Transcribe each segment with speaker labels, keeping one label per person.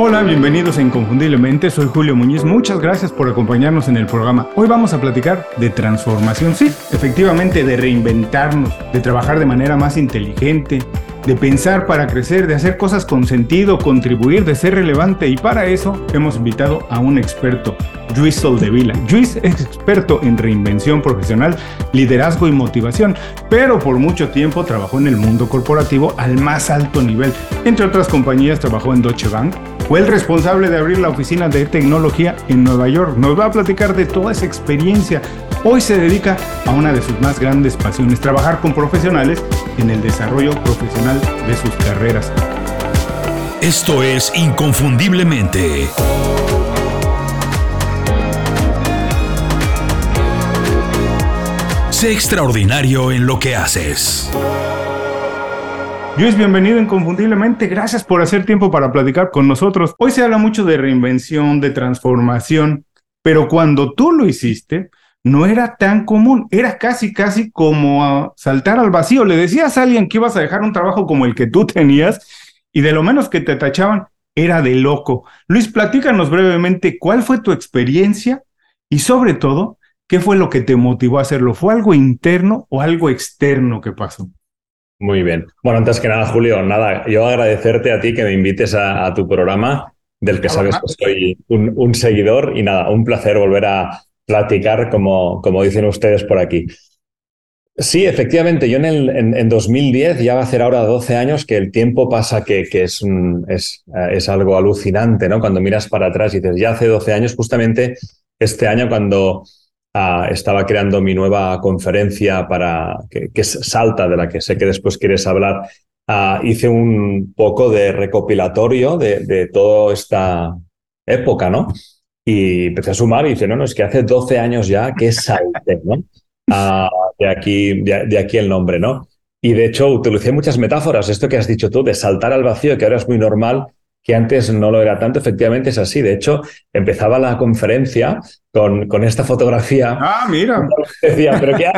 Speaker 1: Hola, bienvenidos a Inconfundiblemente, soy Julio Muñiz, muchas gracias por acompañarnos en el programa. Hoy vamos a platicar de transformación, sí, efectivamente de reinventarnos, de trabajar de manera más inteligente, de pensar para crecer, de hacer cosas con sentido, contribuir, de ser relevante y para eso hemos invitado a un experto, Luis Soldevila. Luis es experto en reinvención profesional, liderazgo y motivación, pero por mucho tiempo trabajó en el mundo corporativo al más alto nivel. Entre otras compañías trabajó en Deutsche Bank, fue el responsable de abrir la oficina de tecnología en Nueva York. Nos va a platicar de toda esa experiencia. Hoy se dedica a una de sus más grandes pasiones, trabajar con profesionales en el desarrollo profesional de sus carreras.
Speaker 2: Esto es Inconfundiblemente. Sé extraordinario en lo que haces.
Speaker 1: Luis, bienvenido inconfundiblemente. Gracias por hacer tiempo para platicar con nosotros. Hoy se habla mucho de reinvención, de transformación, pero cuando tú lo hiciste, no era tan común. Era casi, casi como saltar al vacío. Le decías a alguien que ibas a dejar un trabajo como el que tú tenías y de lo menos que te tachaban era de loco. Luis, platícanos brevemente cuál fue tu experiencia y sobre todo, qué fue lo que te motivó a hacerlo. ¿Fue algo interno o algo externo que pasó?
Speaker 3: Muy bien. Bueno, antes que nada, Julio, nada, yo agradecerte a ti que me invites a, tu programa, del que sabes que soy un, seguidor, y nada, un placer volver a platicar, como, como dicen ustedes por aquí. Sí, efectivamente, yo en, el, en, 2010, ya va a hacer ahora 12 años, que el tiempo pasa que, que es, es, es, algo alucinante, ¿no? Cuando miras para atrás y dices, ya hace 12 años, justamente este año cuando Ah, estaba creando mi nueva conferencia para que, que, Salta, de la que sé que después quieres hablar. Ah, hice un poco de recopilatorio de, de, toda esta época, ¿no? Y empecé a sumar y dije, no, no, es que hace 12 años ya que salté, ¿no? Ah, de, aquí, de, aquí el nombre, ¿no? Y de hecho utilicé muchas metáforas, esto que has dicho tú, de saltar al vacío, que ahora es muy normal, que antes no lo era tanto, efectivamente es así. De hecho, empezaba la conferencia con, con esta fotografía.
Speaker 1: Ah, mira.
Speaker 3: Decía, pero ¿qué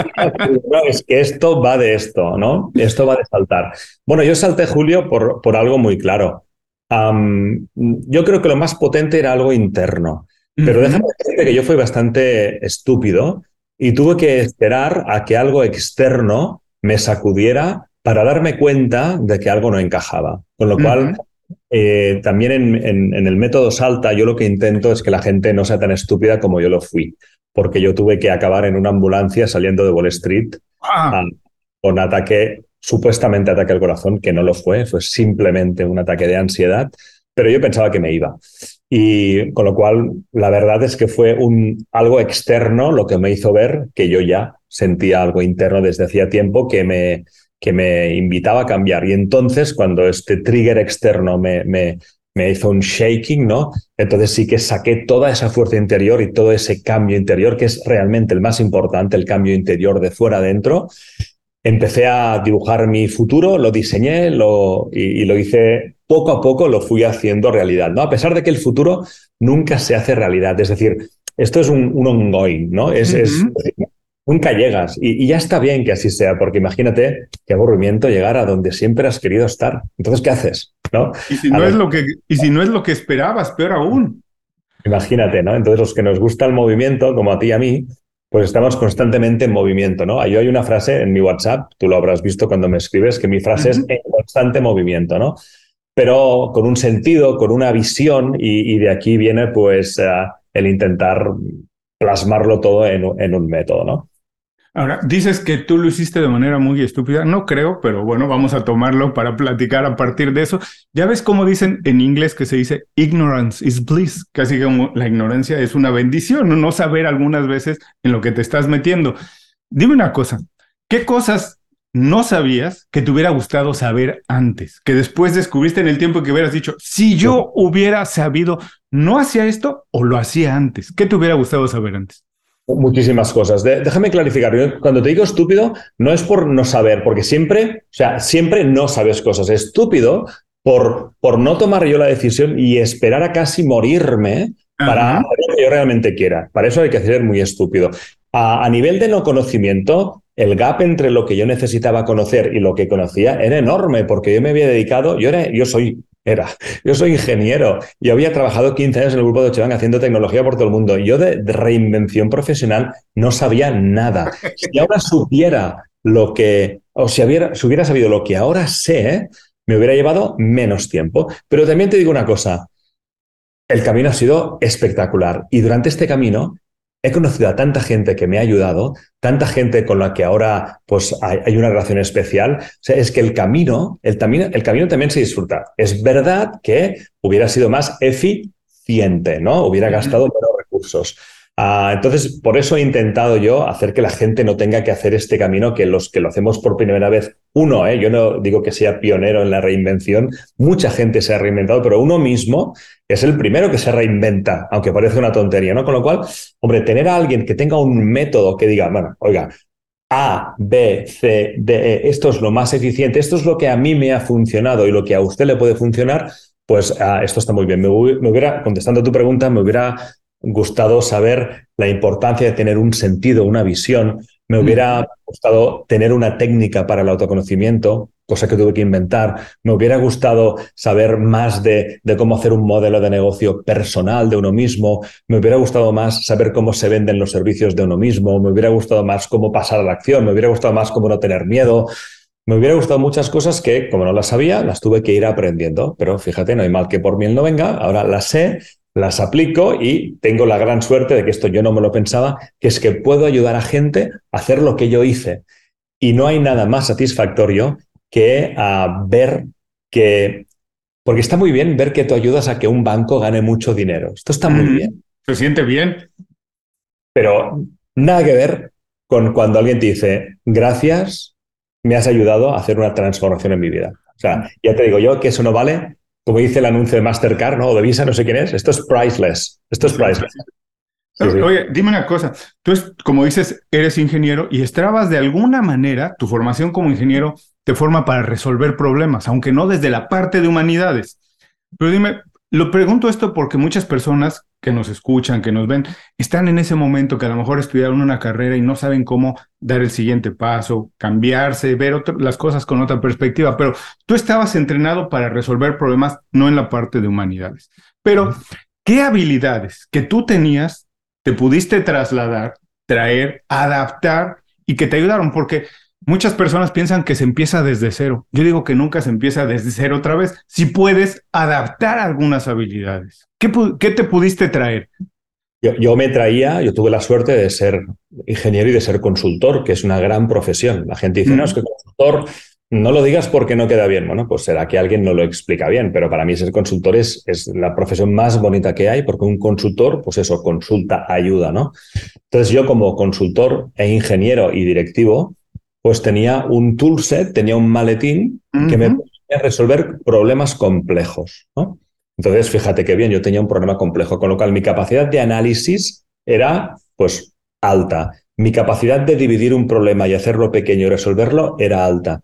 Speaker 3: no, es que esto va de esto, ¿no? Esto va de saltar. Bueno, yo salté, Julio, por, por algo muy claro. yo creo que lo más potente era algo interno. Pero déjame decirte que yo fui bastante estúpido y tuve que esperar a que algo externo me sacudiera para darme cuenta de que algo no encajaba. Con lo cual, eh, también en, el método Salta, yo lo que intento es que la gente no sea tan estúpida como yo lo fui, porque yo tuve que acabar en una ambulancia saliendo de Wall Street ah. con ataque, supuestamente ataque al corazón, que no lo fue, fue simplemente un ataque de ansiedad, pero yo pensaba que me iba. Y con lo cual, la verdad es que fue un, algo externo lo que me hizo ver que yo ya sentía algo interno desde hacía tiempo que me, que me invitaba a cambiar. Y entonces, cuando este trigger externo me, me, me hizo un shaking, ¿no? Entonces sí que saqué toda esa fuerza interior y todo ese cambio interior, que es realmente el más importante, el cambio interior de fuera adentro. Empecé a dibujar mi futuro, lo diseñé lo, y, lo hice poco a poco, lo fui haciendo realidad, ¿no? A pesar de que el futuro nunca se hace realidad. Es decir, esto es un, un ongoing, ¿no? Es, es nunca llegas. Y, ya está bien que así sea, porque imagínate qué aburrimiento llegar a donde siempre has querido estar. Entonces, ¿qué haces? ¿No?
Speaker 1: Y si, no es, lo que, y si no es lo que esperabas, peor aún.
Speaker 3: Imagínate, ¿no? Entonces, los que nos gusta el movimiento, como a ti y a mí, pues estamos constantemente en movimiento, ¿no? Yo hay una frase en mi WhatsApp, tú lo habrás visto cuando me escribes, que mi frase es en constante movimiento, ¿no? Pero con un sentido, con una visión, y, de aquí viene pues eh, el intentar plasmarlo todo en, en un método, ¿no?
Speaker 1: Ahora, dices que tú lo hiciste de manera muy estúpida. No creo, pero bueno, vamos a tomarlo para platicar a partir de eso. Ya ves cómo dicen en inglés que se dice ignorance is bliss, casi como la ignorancia es una bendición, no saber algunas veces en lo que te estás metiendo. Dime una cosa, ¿qué cosas no sabías que te hubiera gustado saber antes? Que después descubriste en el tiempo que hubieras dicho, si yo hubiera sabido, no hacía esto o lo hacía antes. ¿Qué te hubiera gustado saber antes?
Speaker 3: Muchísimas cosas. déjame clarificar. cuando te digo estúpido, no es por no saber, porque siempre, o sea, siempre no sabes cosas. Estúpido por, por no tomar yo la decisión y esperar a casi morirme para hacer lo que yo realmente quiera. Para eso hay que ser muy estúpido. A, nivel de no conocimiento, el gap entre lo que yo necesitaba conocer y lo que conocía era enorme, porque yo me había dedicado, yo, era, yo soy Yo soy ingeniero. Yo había trabajado 15 años en el grupo de Ochevan haciendo tecnología por todo el mundo. Yo de, reinvención profesional no sabía nada. Si ahora supiera lo que, o si, si hubiera sabido lo que ahora sé, me hubiera llevado menos tiempo. Pero también te digo una cosa, el camino ha sido espectacular y durante este camino he conocido a tanta gente que me ha ayudado, tanta gente con la que ahora pues hay, una relación especial. O sea, es que el camino, el camino, el camino también se disfruta. Es verdad que hubiera sido más eficiente, ¿no? Hubiera gastado menos recursos. Ah, entonces, por eso he intentado yo hacer que la gente no tenga que hacer este camino, que los que lo hacemos por primera vez, uno, ¿eh? yo no digo que sea pionero en la reinvención, mucha gente se ha reinventado, pero uno mismo es el primero que se reinventa, aunque parece una tontería, ¿no? Con lo cual, hombre, tener a alguien que tenga un método que diga, bueno, oiga, a, B, C, D, E, esto es lo más eficiente, esto es lo que a mí me ha funcionado y lo que a usted le puede funcionar, pues ah, esto está muy bien. Me, me, hubiera, contestando a tu pregunta, me hubiera gustado saber la importancia de tener un sentido, una visión. Me hubiera gustado tener una técnica para el autoconocimiento, cosa que tuve que inventar. Me hubiera gustado saber más de, de, cómo hacer un modelo de negocio personal de uno mismo. Me hubiera gustado más saber cómo se venden los servicios de uno mismo. Me hubiera gustado más cómo pasar a la acción. Me hubiera gustado más cómo no tener miedo. Me hubiera gustado muchas cosas que, como no las sabía, las tuve que ir aprendiendo. Pero fíjate, no hay mal que por miel no venga. Ahora las sé las aplico y tengo la gran suerte de que esto yo no me lo pensaba, que es que puedo ayudar a gente a hacer lo que yo hice. Y no hay nada más satisfactorio que a ver que, porque está muy bien ver que tú ayudas a que un banco gane mucho dinero. Esto está muy bien.
Speaker 1: Se siente bien.
Speaker 3: Pero nada que ver con cuando alguien te dice, gracias, me has ayudado a hacer una transformación en mi vida. O sea, ya te digo yo que eso no vale como dice el anuncio de Mastercard, ¿no? O de Visa, no sé quién es. Esto es priceless. Esto es priceless.
Speaker 1: Oye, dime una cosa. Tú, como dices, eres ingeniero y estabas de alguna manera, tu formación como ingeniero te forma para resolver problemas, aunque no desde la parte de humanidades. Pero dime, lo pregunto esto porque muchas personas que nos escuchan, que nos ven, están en ese momento que a lo mejor estudiaron una carrera y no saben cómo dar el siguiente paso, cambiarse, ver las cosas con otra perspectiva, pero tú estabas entrenado para resolver problemas no en la parte de humanidades. Pero, ¿qué habilidades que tú tenías te pudiste trasladar, traer, adaptar y que te ayudaron? Porque Muchas personas piensan que se empieza desde cero. Yo digo que nunca se empieza desde cero otra vez. Si puedes adaptar algunas habilidades. ¿Qué, qué te pudiste traer?
Speaker 3: Yo, me traía, yo tuve la suerte de ser ingeniero y de ser consultor, que es una gran profesión. La gente dice, no, es que consultor, no lo digas porque no queda bien. Bueno, pues será que alguien no lo explica bien, pero para mí ser consultor es, es la profesión más bonita que hay, porque un consultor, pues eso, consulta, ayuda, ¿no? Entonces yo como consultor e ingeniero y directivo, pues tenía un toolset, tenía un maletín que me permitía resolver problemas complejos. ¿no? Entonces, fíjate qué bien, yo tenía un problema complejo, con lo cual mi capacidad de análisis era pues alta. Mi capacidad de dividir un problema y hacerlo pequeño y resolverlo era alta.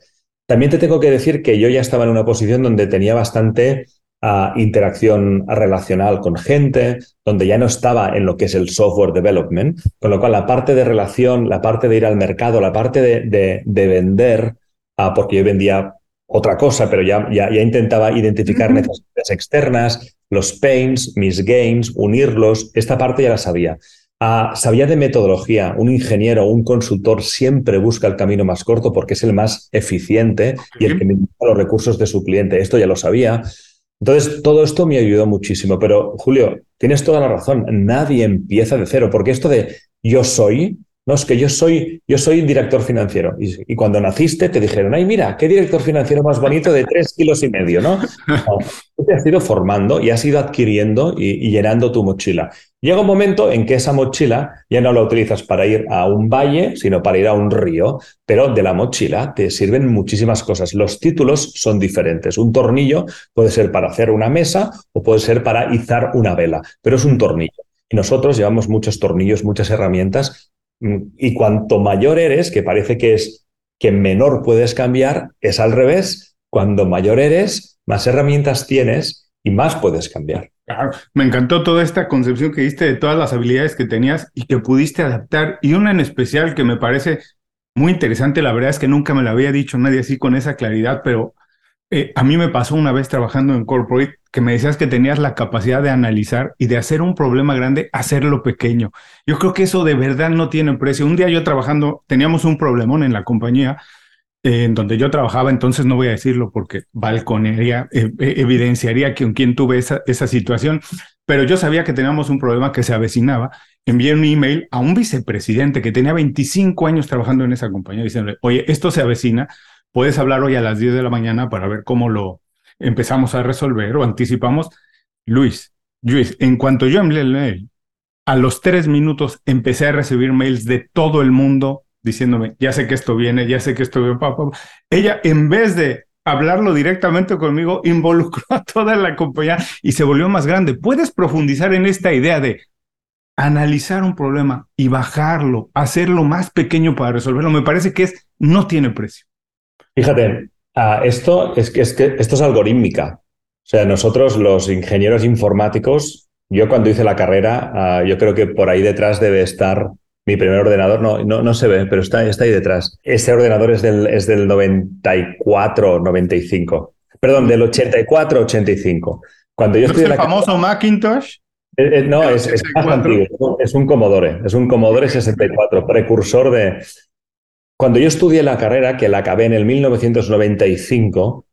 Speaker 3: También te tengo que decir que yo ya estaba en una posición donde tenía bastante interacción relacional con gente, donde ya no estaba en lo que es el software development, con lo cual la parte de relación, la parte de ir al mercado, la parte de, vender, uh, porque yo vendía otra cosa, pero ya, ya, intentaba identificar necesidades externas, los pains, mis gains, unirlos, esta parte ya la sabía. Uh, sabía de metodología, un ingeniero, un consultor siempre busca el camino más corto porque es el más eficiente y el que minimiza los recursos de su cliente. Esto ya lo sabía. Entonces, todo esto me ayudó muchísimo. Pero, Julio, tienes toda la razón. Nadie empieza de cero, porque esto de yo soy, no, es que yo soy, yo soy director financiero. Y, cuando naciste te dijeron, ay, mira, qué director financiero más bonito de tres kilos y medio, ¿no? te has ido formando y has ido adquiriendo y, llenando tu mochila. Llega un momento en que esa mochila ya no la utilizas para ir a un valle, sino para ir a un río, pero de la mochila te sirven muchísimas cosas. Los títulos son diferentes. Un tornillo puede ser para hacer una mesa o puede ser para izar una vela, pero es un tornillo. Y nosotros llevamos muchos tornillos, muchas herramientas y cuanto mayor eres, que parece que es que menor puedes cambiar, es al revés. Cuando mayor eres, más herramientas tienes y más puedes cambiar.
Speaker 1: me encantó toda esta concepción que diste de todas las habilidades que tenías y que pudiste adaptar. Y una en especial que me parece muy interesante, la verdad es que nunca me la había dicho nadie así con esa claridad, pero eh, a mí me pasó una vez trabajando en corporate que me decías que tenías la capacidad de analizar y de hacer un problema grande, hacerlo pequeño. Yo creo que eso de verdad no tiene precio. Un día yo trabajando, teníamos un problemón en la compañía eh, en donde yo trabajaba, entonces no voy a decirlo porque balconería, eh, evidenciaría que con quien tuve esa, esa situación, pero yo sabía que teníamos un problema que se avecinaba. Envié un email a un vicepresidente que tenía 25 años trabajando en esa compañía diciéndole, oye, esto se avecina, puedes hablar hoy a las 10 de la mañana para ver cómo lo empezamos a resolver o anticipamos. Luis, Luis, en cuanto yo envié el mail, a los tres minutos empecé a recibir mails de todo el mundo diciéndome, ya sé que esto viene, ya sé que esto viene, papá. Ella, en vez de hablarlo directamente conmigo, involucró a toda la compañía y se volvió más grande. ¿Puedes profundizar en esta idea de analizar un problema y bajarlo, hacerlo más pequeño para resolverlo? Me parece que es, no tiene precio.
Speaker 3: Fíjate, uh, esto, es que, es que esto es algorítmica. O sea, nosotros los ingenieros informáticos, yo cuando hice la carrera, uh, yo creo que por ahí detrás debe estar mi primer ordenador, no, no, no se ve, pero está, está ahí detrás. Este ordenador es del, es del 94, 95. Perdón, del 84, 85. Cuando yo
Speaker 1: ¿Es el famoso Macintosh?
Speaker 3: Eh, eh, no, es, es, más antiguo, es un Commodore, es un Commodore 64, precursor de, cuando yo estudié la carrera, que la acabé en el 1995,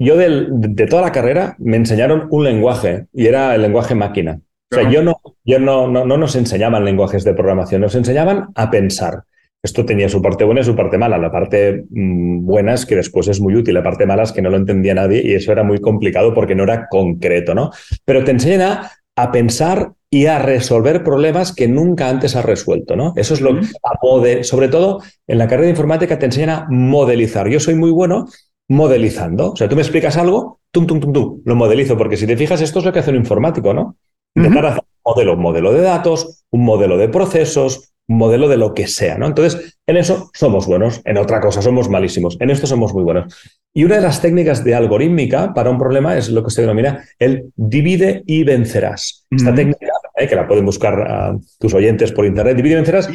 Speaker 3: yo de toda la carrera me enseñaron un lenguaje y era el lenguaje máquina. O sea, yo, no, yo no, no, no nos enseñaban lenguajes de programación, nos enseñaban a pensar. Esto tenía su parte buena y su parte mala. La parte mm, buena es que después es muy útil, la parte mala es que no lo entendía nadie y eso era muy complicado porque no era concreto, ¿no? Pero te enseñan a, a pensar y a resolver problemas que nunca antes has resuelto, ¿no? Eso es lo que, sobre todo en la carrera de informática te enseñan a modelizar. Yo soy muy bueno modelizando. O sea, tú me explicas algo, tum, tum, tum, tum, lo modelizo, porque si te fijas, esto es lo que hace un informático, ¿no? Intentar hacer un modelo, un modelo de datos, un modelo de procesos, un modelo de lo que sea, ¿no? Entonces, en eso somos buenos, en otra cosa somos malísimos, en esto somos muy buenos. Y una de las técnicas de algorítmica para un problema es lo que se denomina el divide y vencerás. Esta técnica ¿eh? que la pueden buscar a tus oyentes por internet. Divide y vencerás.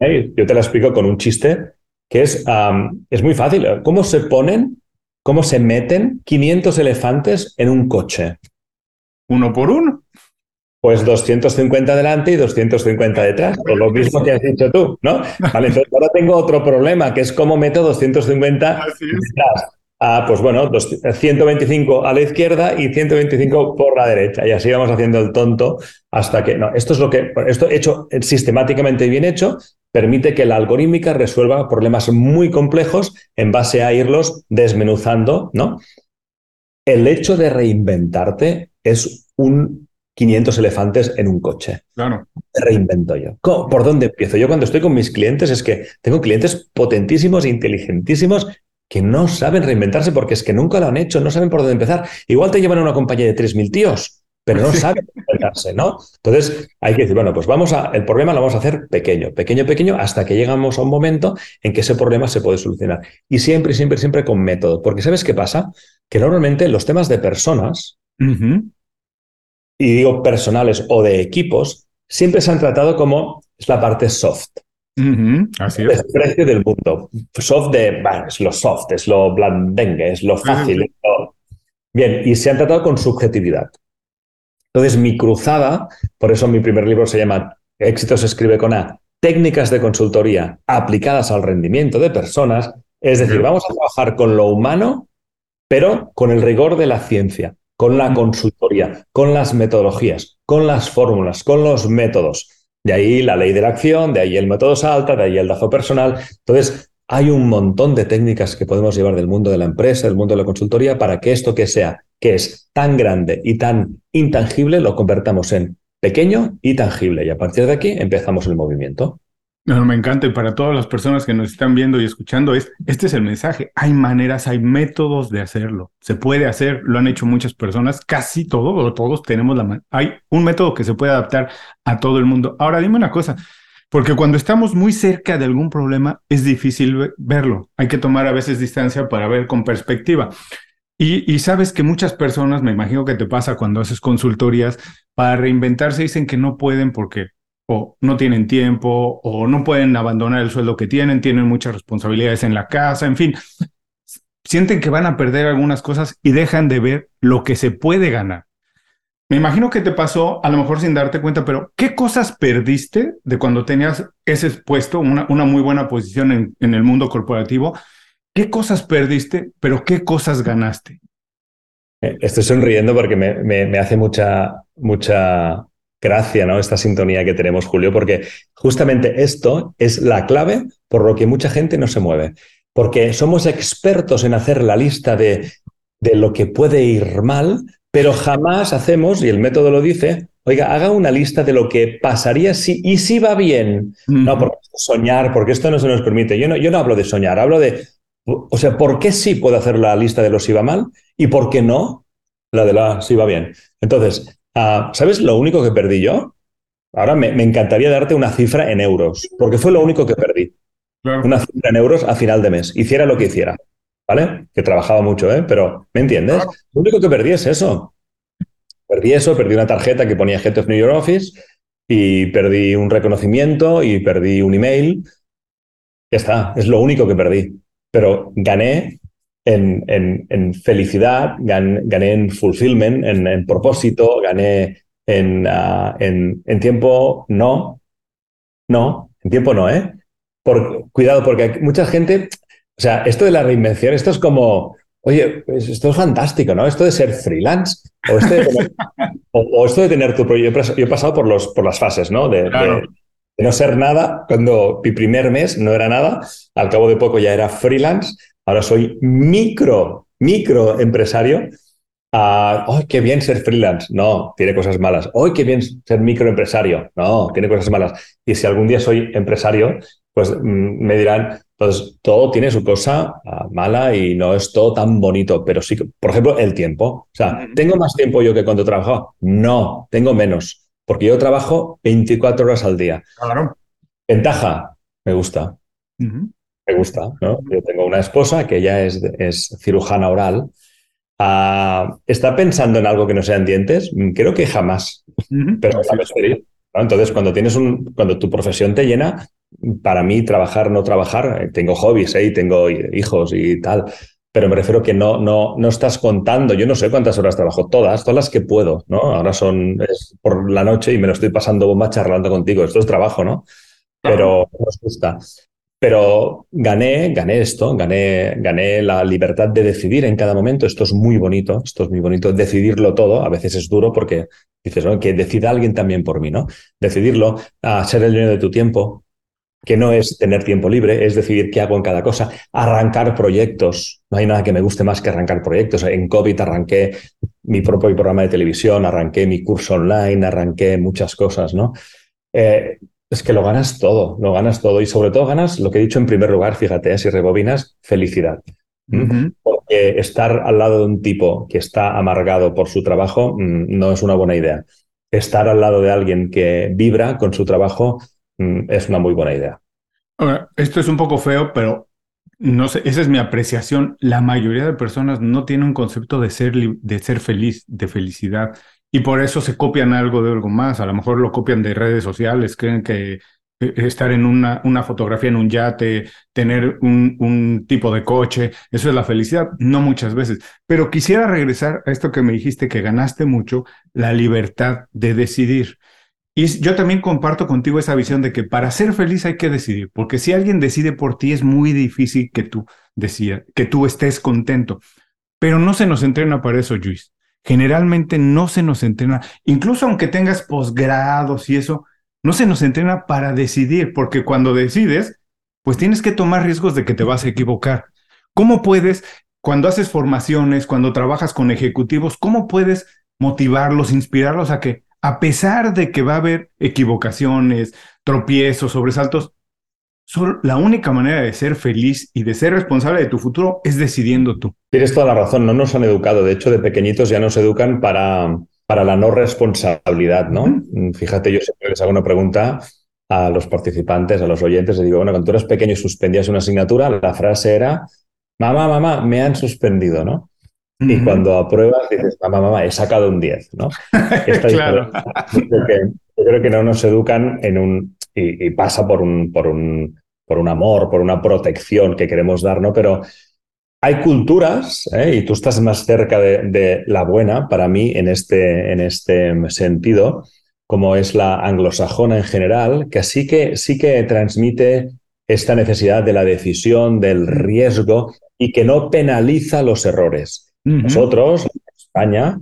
Speaker 3: ¿eh? yo te la explico con un chiste que es, es muy fácil. ¿Cómo se ponen, cómo se meten 500 elefantes en un coche?
Speaker 1: Uno por uno.
Speaker 3: Pues 250 delante y 250 detrás, por lo mismo que has dicho tú, ¿no? Vale, entonces ahora tengo otro problema, que es cómo meto 250 detrás. Ah, pues bueno, 125 a la izquierda y 125 por la derecha. Y así vamos haciendo el tonto hasta que. No, esto es lo que. Esto hecho sistemáticamente bien hecho permite que la algorítmica resuelva problemas muy complejos en base a irlos desmenuzando, ¿no? El hecho de reinventarte es un 500 elefantes en un coche.
Speaker 1: Claro.
Speaker 3: reinvento yo. ¿Por dónde empiezo? Yo cuando estoy con mis clientes es que tengo clientes potentísimos, inteligentísimos que no saben reinventarse porque es que nunca lo han hecho, no saben por dónde empezar. Igual te llevan a una compañía de 3.000 tíos, pero no saben reinventarse, ¿no? Entonces hay que decir, bueno, pues vamos a, el problema lo vamos a hacer pequeño, pequeño, pequeño, hasta que llegamos a un momento en que ese problema se puede solucionar. Y siempre, siempre, siempre con método. Porque ¿sabes qué pasa? Que normalmente los temas de personas, y digo personales o de equipos, siempre se han tratado como es la parte soft.
Speaker 1: Así es.
Speaker 3: El precio del mundo. Soft de, bueno, es lo soft, es lo blandengue, es lo fácil. Bien, y se han tratado con subjetividad. Entonces, mi cruzada, por eso mi primer libro se llama Éxito se escribe con A, técnicas de consultoría aplicadas al rendimiento de personas. Es decir, vamos a trabajar con lo humano, pero con el rigor de la ciencia, con la consultoría, con las metodologías, con las fórmulas, con los métodos. De ahí la ley de la acción, de ahí el método salta, de ahí el DAFO personal. Entonces, hay un montón de técnicas que podemos llevar del mundo de la empresa, del mundo de la consultoría, para que esto que sea, que es tan grande y tan intangible, lo convertamos en pequeño y tangible. Y a partir de aquí empezamos el movimiento.
Speaker 1: No, me encanta y para todas las personas que nos están viendo y escuchando es, este es el mensaje, hay maneras, hay métodos de hacerlo, se puede hacer, lo han hecho muchas personas, casi todos o todos tenemos la hay un método que se puede adaptar a todo el mundo. Ahora dime una cosa, porque cuando estamos muy cerca de algún problema es difícil verlo, hay que tomar a veces distancia para ver con perspectiva. Y, y, sabes que muchas personas, me imagino que te pasa cuando haces consultorías, para reinventarse dicen que no pueden porque o no tienen tiempo, o no pueden abandonar el sueldo que tienen, tienen muchas responsabilidades en la casa, en fin. sienten que van a perder algunas cosas y dejan de ver lo que se puede ganar. Me imagino que te pasó, a lo mejor sin darte cuenta, pero ¿qué cosas perdiste de cuando tenías ese puesto, una, una muy buena posición en, en, el mundo corporativo? ¿Qué cosas perdiste, pero qué cosas ganaste?
Speaker 3: Eh, estoy sonriendo porque me, me, me hace mucha, mucha gracia, ¿no? Esta sintonía que tenemos, Julio, porque justamente esto es la clave por lo que mucha gente no se mueve. Porque somos expertos en hacer la lista de, de lo que puede ir mal, pero jamás hacemos, y el método lo dice, oiga, haga una lista de lo que pasaría si y si va bien. No, porque soñar, porque esto no se nos permite. Yo no, yo no hablo de soñar, hablo de, o sea, ¿por qué sí puedo hacer la lista de lo si va mal y por qué no la de la si va bien? Entonces, uh, ¿sabes lo único que perdí yo? Ahora me, me, encantaría darte una cifra en euros, porque fue lo único que perdí. Claro. Una cifra en euros a final de mes, hiciera lo que hiciera. ¿vale? Que trabajaba mucho, ¿eh? Pero, ¿me entiendes? Claro. Lo único que perdí es eso. Perdí eso, perdí una tarjeta que ponía Head of New York Office y perdí un reconocimiento y perdí un email. Ya está, es lo único que perdí. Pero gané en, en, en felicidad, gané, gané, en fulfillment, en, en propósito, gané en, uh, en, tiempo no. No, en tiempo no, ¿eh? Por, cuidado, porque mucha gente o sea, esto de la reinvención, esto es como, oye, pues esto es fantástico, ¿no? Esto de ser freelance o, este de tener, o, o esto de tener tu proyecto. Yo he pasado por, los, por las fases, ¿no? De, claro. de, de, no ser nada, cuando mi primer mes no era nada, al cabo de poco ya era freelance, ahora soy micro, micro empresario. Uh, ¡Oh, qué bien ser freelance! No, tiene cosas malas. ¡Oh, qué bien ser microempresario! No, tiene cosas malas. Y si algún día soy empresario, pues mm, me dirán, entonces, todo tiene su cosa uh, mala y no es todo tan bonito, pero sí, por ejemplo, el tiempo. O sea, ¿tengo más tiempo yo que cuando trabajaba? No, tengo menos, porque yo trabajo 24 horas al día.
Speaker 1: Claro.
Speaker 3: Ventaja, me gusta. Uh -huh. Me gusta, ¿no? Yo tengo una esposa que ya es, es cirujana oral. Uh, ¿Está pensando en algo que no sean dientes? Creo que jamás, uh -huh. pero. ¿no? Entonces, cuando tienes un, cuando tu profesión te llena, para mí trabajar, no trabajar, tengo hobbies, ¿eh? tengo hijos y tal, pero me refiero que no, no, no estás contando, yo no sé cuántas horas trabajo, todas, todas las que puedo, ¿no? Ahora son por la noche y me lo estoy pasando bomba charlando contigo, esto es trabajo, ¿no? Pero nos gusta. Pero gané, gané esto, gané, gané la libertad de decidir en cada momento. Esto es muy bonito, esto es muy bonito. Decidirlo todo, a veces es duro porque dices, ¿no? que decida alguien también por mí, ¿no? Decidirlo, ser el dueño de tu tiempo, que no es tener tiempo libre, es decidir qué hago en cada cosa, arrancar proyectos. No hay nada que me guste más que arrancar proyectos. En COVID arranqué mi propio programa de televisión, arranqué mi curso online, arranqué muchas cosas, ¿no? Eh, es que lo ganas todo, lo ganas todo y sobre todo ganas lo que he dicho en primer lugar, fíjate, ¿eh? si rebobinas, felicidad. Uh -huh. Porque estar al lado de un tipo que está amargado por su trabajo mmm, no es una buena idea. Estar al lado de alguien que vibra con su trabajo mmm, es una muy buena idea.
Speaker 1: Ahora, esto es un poco feo, pero no sé, esa es mi apreciación. La mayoría de personas no tiene un concepto de ser, de ser feliz, de felicidad. Y por eso se copian algo de algo más. A lo mejor lo copian de redes sociales, creen que estar en una, una fotografía en un yate, tener un, un, tipo de coche, eso es la felicidad, no muchas veces. Pero quisiera regresar a esto que me dijiste, que ganaste mucho, la libertad de decidir. Y yo también comparto contigo esa visión de que para ser feliz hay que decidir, porque si alguien decide por ti es muy difícil que tú decida, que tú estés contento. Pero no se nos entrena para eso, Luis generalmente no se nos entrena, incluso aunque tengas posgrados y eso, no se nos entrena para decidir, porque cuando decides, pues tienes que tomar riesgos de que te vas a equivocar. ¿Cómo puedes, cuando haces formaciones, cuando trabajas con ejecutivos, cómo puedes motivarlos, inspirarlos a que, a pesar de que va a haber equivocaciones, tropiezos, sobresaltos, Solo la única manera de ser feliz y de ser responsable de tu futuro es decidiendo tú.
Speaker 3: Tienes toda la razón, no nos han educado. De hecho, de pequeñitos ya nos educan para, para la no responsabilidad, ¿no? Fíjate, yo siempre les hago una pregunta a los participantes, a los oyentes, les digo, bueno, cuando tú eras pequeño y suspendías una asignatura, la frase era, mamá, mamá, me han suspendido, ¿no? Uh -huh. Y cuando apruebas dices, mamá, mamá, he sacado un 10, ¿no?
Speaker 1: claro.
Speaker 3: Yo creo, que, yo creo que no nos educan en un, y, y, pasa por un, por, un, por un amor, por una protección que queremos dar, ¿no? Pero hay culturas, ¿eh? y tú estás más cerca de, la buena para mí en este, en este sentido, como es la anglosajona en general, que sí que, sí que transmite esta necesidad de la decisión, del riesgo y que no penaliza los errores. Nosotros, en España,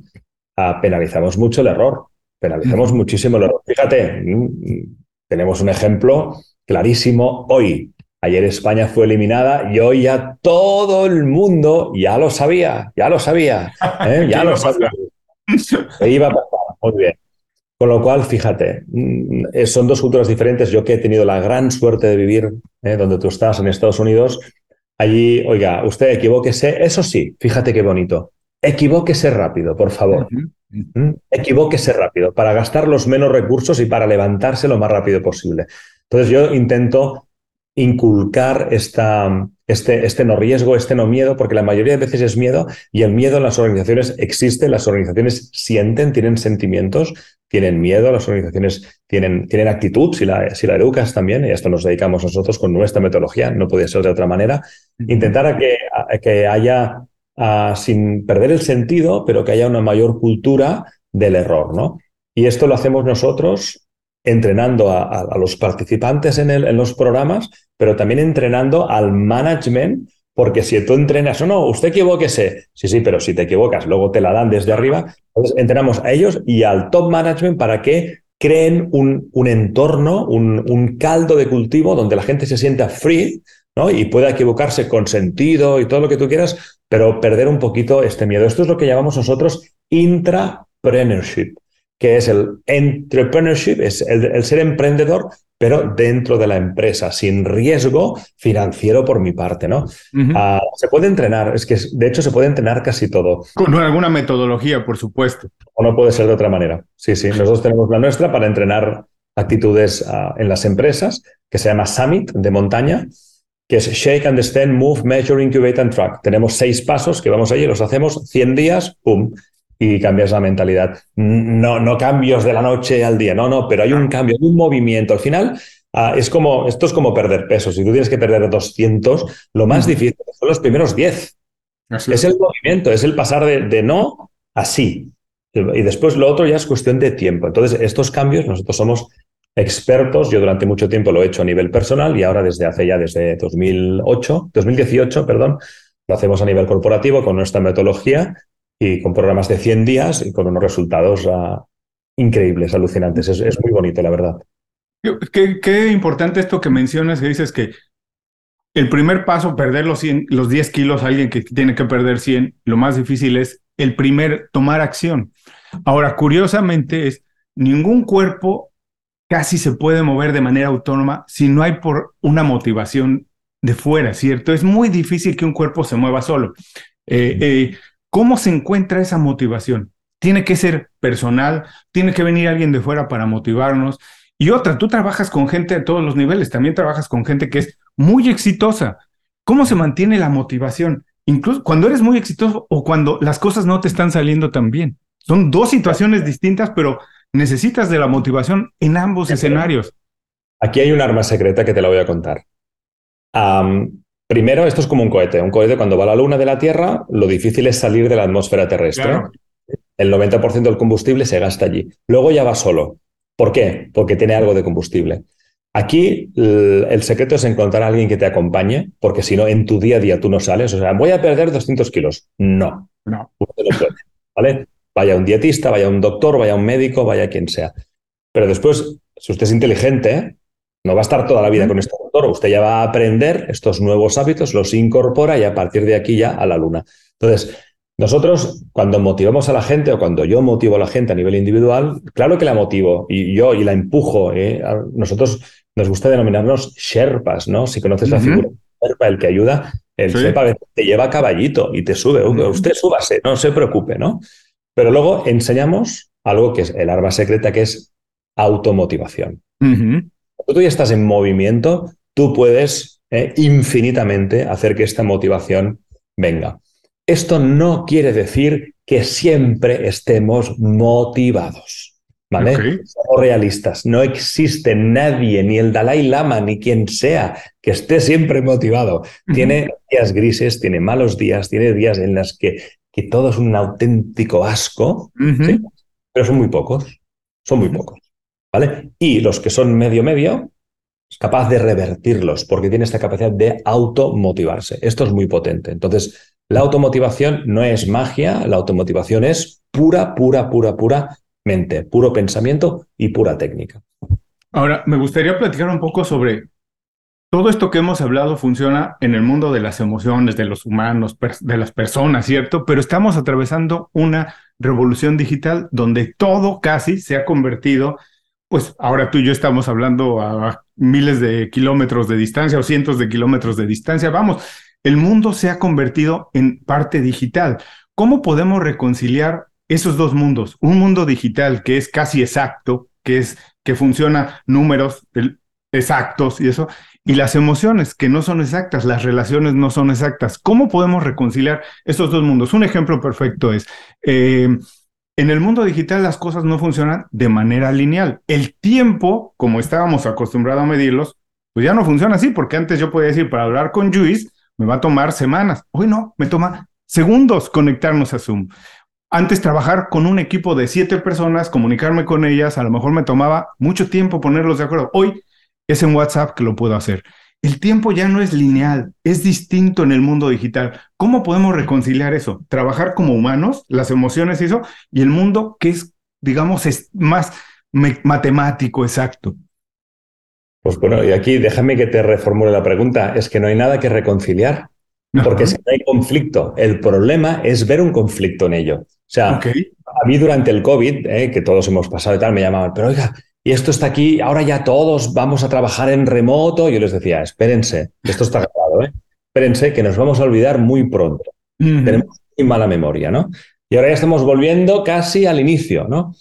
Speaker 3: ah, penalizamos mucho el error, penalizamos muchísimo el error. Fíjate, tenemos un ejemplo clarísimo hoy. Ayer España fue eliminada y hoy ya todo el mundo ya lo sabía, ya lo sabía, ¿eh? ya lo sabía. iba a pasar, muy bien. Con lo cual, fíjate, mm, eh, son dos culturas diferentes. Yo que he tenido la gran suerte de vivir ¿eh? donde tú estás, en Estados Unidos, allí, oiga, usted equivóquese, eso sí, fíjate qué bonito. Equivóquese rápido, por favor. ¿Mm? Equivóquese rápido para gastar los menos recursos y para levantarse lo más rápido posible. Entonces yo intento inculcar esta, este, este no riesgo, este no miedo, porque la mayoría de veces es miedo y el miedo en las organizaciones existe, las organizaciones sienten, tienen sentimientos, tienen miedo, las organizaciones tienen, tienen actitud, si la, si la educas también, y a esto nos dedicamos nosotros con nuestra metodología, no podía ser de otra manera, intentar a que, que haya, sin perder el sentido, pero que haya una mayor cultura del error, ¿no? Y esto lo hacemos nosotros entrenando a, los participantes en, el, en, los programas, pero también entrenando al management, porque si tú entrenas, o no, usted equivóquese, sí, sí, pero si te equivocas, luego te la dan desde arriba, entonces entrenamos a ellos y al top management para que creen un, un entorno, un, un, caldo de cultivo donde la gente se sienta free ¿no? y pueda equivocarse con sentido y todo lo que tú quieras, pero perder un poquito este miedo. Esto es lo que llamamos nosotros intrapreneurship que es el entrepreneurship, es el, ser emprendedor, pero dentro de la empresa, sin riesgo financiero por mi parte, ¿no? Ah, se puede entrenar, es que de hecho se puede entrenar casi todo.
Speaker 1: Con alguna metodología, por supuesto.
Speaker 3: O no puede ser de otra manera. Sí, sí, nosotros tenemos la nuestra para entrenar actitudes ah, en las empresas, que se llama Summit de montaña, que es Shake, Understand, Move, Measure, Incubate and Track. Tenemos seis pasos que vamos allí, los hacemos 100 días, ¡pum! y cambias la mentalidad. No, no cambios de la noche al día, no, no, pero hay un cambio, hay un movimiento. Al final, ah, es como, esto es como perder peso. Si tú tienes que perder 200, lo más difícil son los primeros 10. es. el movimiento, es el pasar de, de no a sí. Y después lo otro ya es cuestión de tiempo. Entonces, estos cambios, nosotros somos expertos. Yo durante mucho tiempo lo he hecho a nivel personal y ahora desde hace ya, desde 2008, 2018, perdón, lo hacemos a nivel corporativo con nuestra metodología y con programas de 100 días y con unos resultados ah, increíbles, alucinantes. Es, muy bonito, la verdad.
Speaker 1: Qué, qué, importante esto que mencionas, que dices que el primer paso, perder los, 100, los 10 kilos alguien que tiene que perder 100, lo más difícil es el primer tomar acción. Ahora, curiosamente es, ningún cuerpo casi se puede mover de manera autónoma si no hay por una motivación de fuera, ¿cierto? Es muy difícil que un cuerpo se mueva solo. Eh, eh, ¿Cómo se encuentra esa motivación? Tiene que ser personal, tiene que venir alguien de fuera para motivarnos. Y otra, tú trabajas con gente de todos los niveles, también trabajas con gente que es muy exitosa. ¿Cómo se mantiene la motivación? Incluso cuando eres muy exitoso o cuando las cosas no te están saliendo tan bien. Son dos situaciones distintas, pero necesitas de la motivación en ambos escenarios.
Speaker 3: Aquí hay un arma secreta que te la voy a contar. Primero, esto es como un cohete. Un cohete cuando va a la luna de la Tierra, lo difícil es salir de la atmósfera terrestre. El 90% del combustible se gasta allí. Luego ya va solo. ¿Por qué? Porque tiene algo de combustible. Aquí el secreto es encontrar a alguien que te acompañe, porque si no, en tu día a día tú no sales. O sea, voy a perder 200 kilos. No. No. ¿Vale? Vaya un dietista, vaya un doctor, vaya un médico, vaya quien sea. Pero después, si usted es inteligente, no va a estar toda la vida con este doctor. Usted ya va a aprender estos nuevos hábitos, los incorpora y a partir de aquí ya a la luna. Entonces, nosotros cuando motivamos a la gente o cuando yo motivo a la gente a nivel individual, claro que la motivo y yo y la empujo. ¿eh? Nosotros nos gusta denominarnos Sherpas, ¿no? Si conoces la figura Sherpa, el que ayuda, el Sherpa te lleva caballito y te sube. Usted súbase, no se preocupe, ¿no? Pero luego enseñamos algo que es el arma secreta, que es automotivación tú ya estás en movimiento, tú puedes eh, infinitamente hacer que esta motivación venga. Esto no quiere decir que siempre estemos motivados. ¿vale? Somos realistas. No existe nadie, ni el Dalai Lama, ni quien sea, que esté siempre motivado. Tiene días grises, tiene malos días, tiene días en los que, que todo es un auténtico asco, pero son muy pocos. Son muy pocos. ¿Vale? Y los que son medio-medio, es capaz de revertirlos porque tiene esta capacidad de automotivarse. Esto es muy potente. Entonces, la automotivación no es magia, la automotivación es pura, pura, pura, pura mente, puro pensamiento y pura técnica.
Speaker 1: Ahora, me gustaría platicar un poco sobre todo esto que hemos hablado funciona en el mundo de las emociones, de los humanos, de las personas, ¿cierto? Pero estamos atravesando una revolución digital donde todo casi se ha convertido, pues ahora tú y yo estamos hablando a miles de kilómetros de distancia o cientos de kilómetros de distancia, vamos, el mundo se ha convertido en parte digital. ¿Cómo podemos reconciliar esos dos mundos? Un mundo digital que es casi exacto, que es que funciona números exactos y eso, y las emociones que no son exactas, las relaciones no son exactas. ¿Cómo podemos reconciliar estos dos mundos? Un ejemplo perfecto es, eh, en el mundo digital las cosas no funcionan de manera lineal. El tiempo, como estábamos acostumbrados a medirlos, pues ya no funciona así, porque antes yo podía decir, para hablar con Juice, me va a tomar semanas. Hoy no, me toma segundos conectarnos a Zoom. Antes trabajar con un equipo de siete personas, comunicarme con ellas, a lo mejor me tomaba mucho tiempo ponerlos de acuerdo. Hoy es en WhatsApp que lo puedo hacer. El tiempo ya no es lineal, es distinto en el mundo digital. ¿Cómo podemos reconciliar eso? Trabajar como humanos, las emociones y eso, y el mundo que es, digamos, es más matemático, exacto.
Speaker 3: Pues bueno, y aquí déjame que te reformule la pregunta. Es que no hay nada que reconciliar, porque si no hay conflicto, el problema es ver un conflicto en ello. O sea, a mí durante el COVID, eh, que todos hemos pasado y tal, me llamaban, pero oiga, y esto está aquí, ahora ya todos vamos a trabajar en remoto. Yo les decía, espérense, esto está grabado, ¿eh? espérense que nos vamos a olvidar muy pronto. Tenemos muy mala memoria, ¿no? Y ahora ya estamos volviendo casi al inicio, ¿no?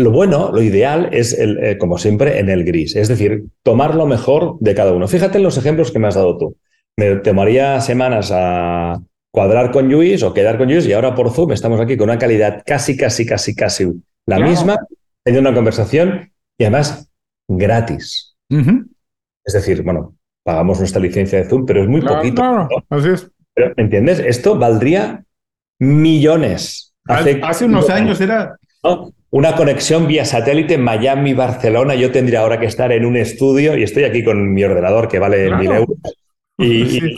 Speaker 3: Lo bueno, lo ideal es, el, eh, como siempre, en el gris, es decir, tomar lo mejor de cada uno. Fíjate en los ejemplos que me has dado tú. Me tomaría semanas a cuadrar con Luis o quedar con Luis y ahora por Zoom estamos aquí con una calidad casi, casi, casi, casi la misma teniendo una conversación y además gratis. Es decir, bueno, pagamos nuestra licencia de Zoom, pero es muy poquito.
Speaker 1: así es.
Speaker 3: Pero, ¿Me entiendes? Esto valdría millones.
Speaker 1: Hace, Hace unos años era...
Speaker 3: Una conexión vía satélite Miami-Barcelona. Yo tendría ahora que estar en un estudio y estoy aquí con mi ordenador que vale mil euros. Y,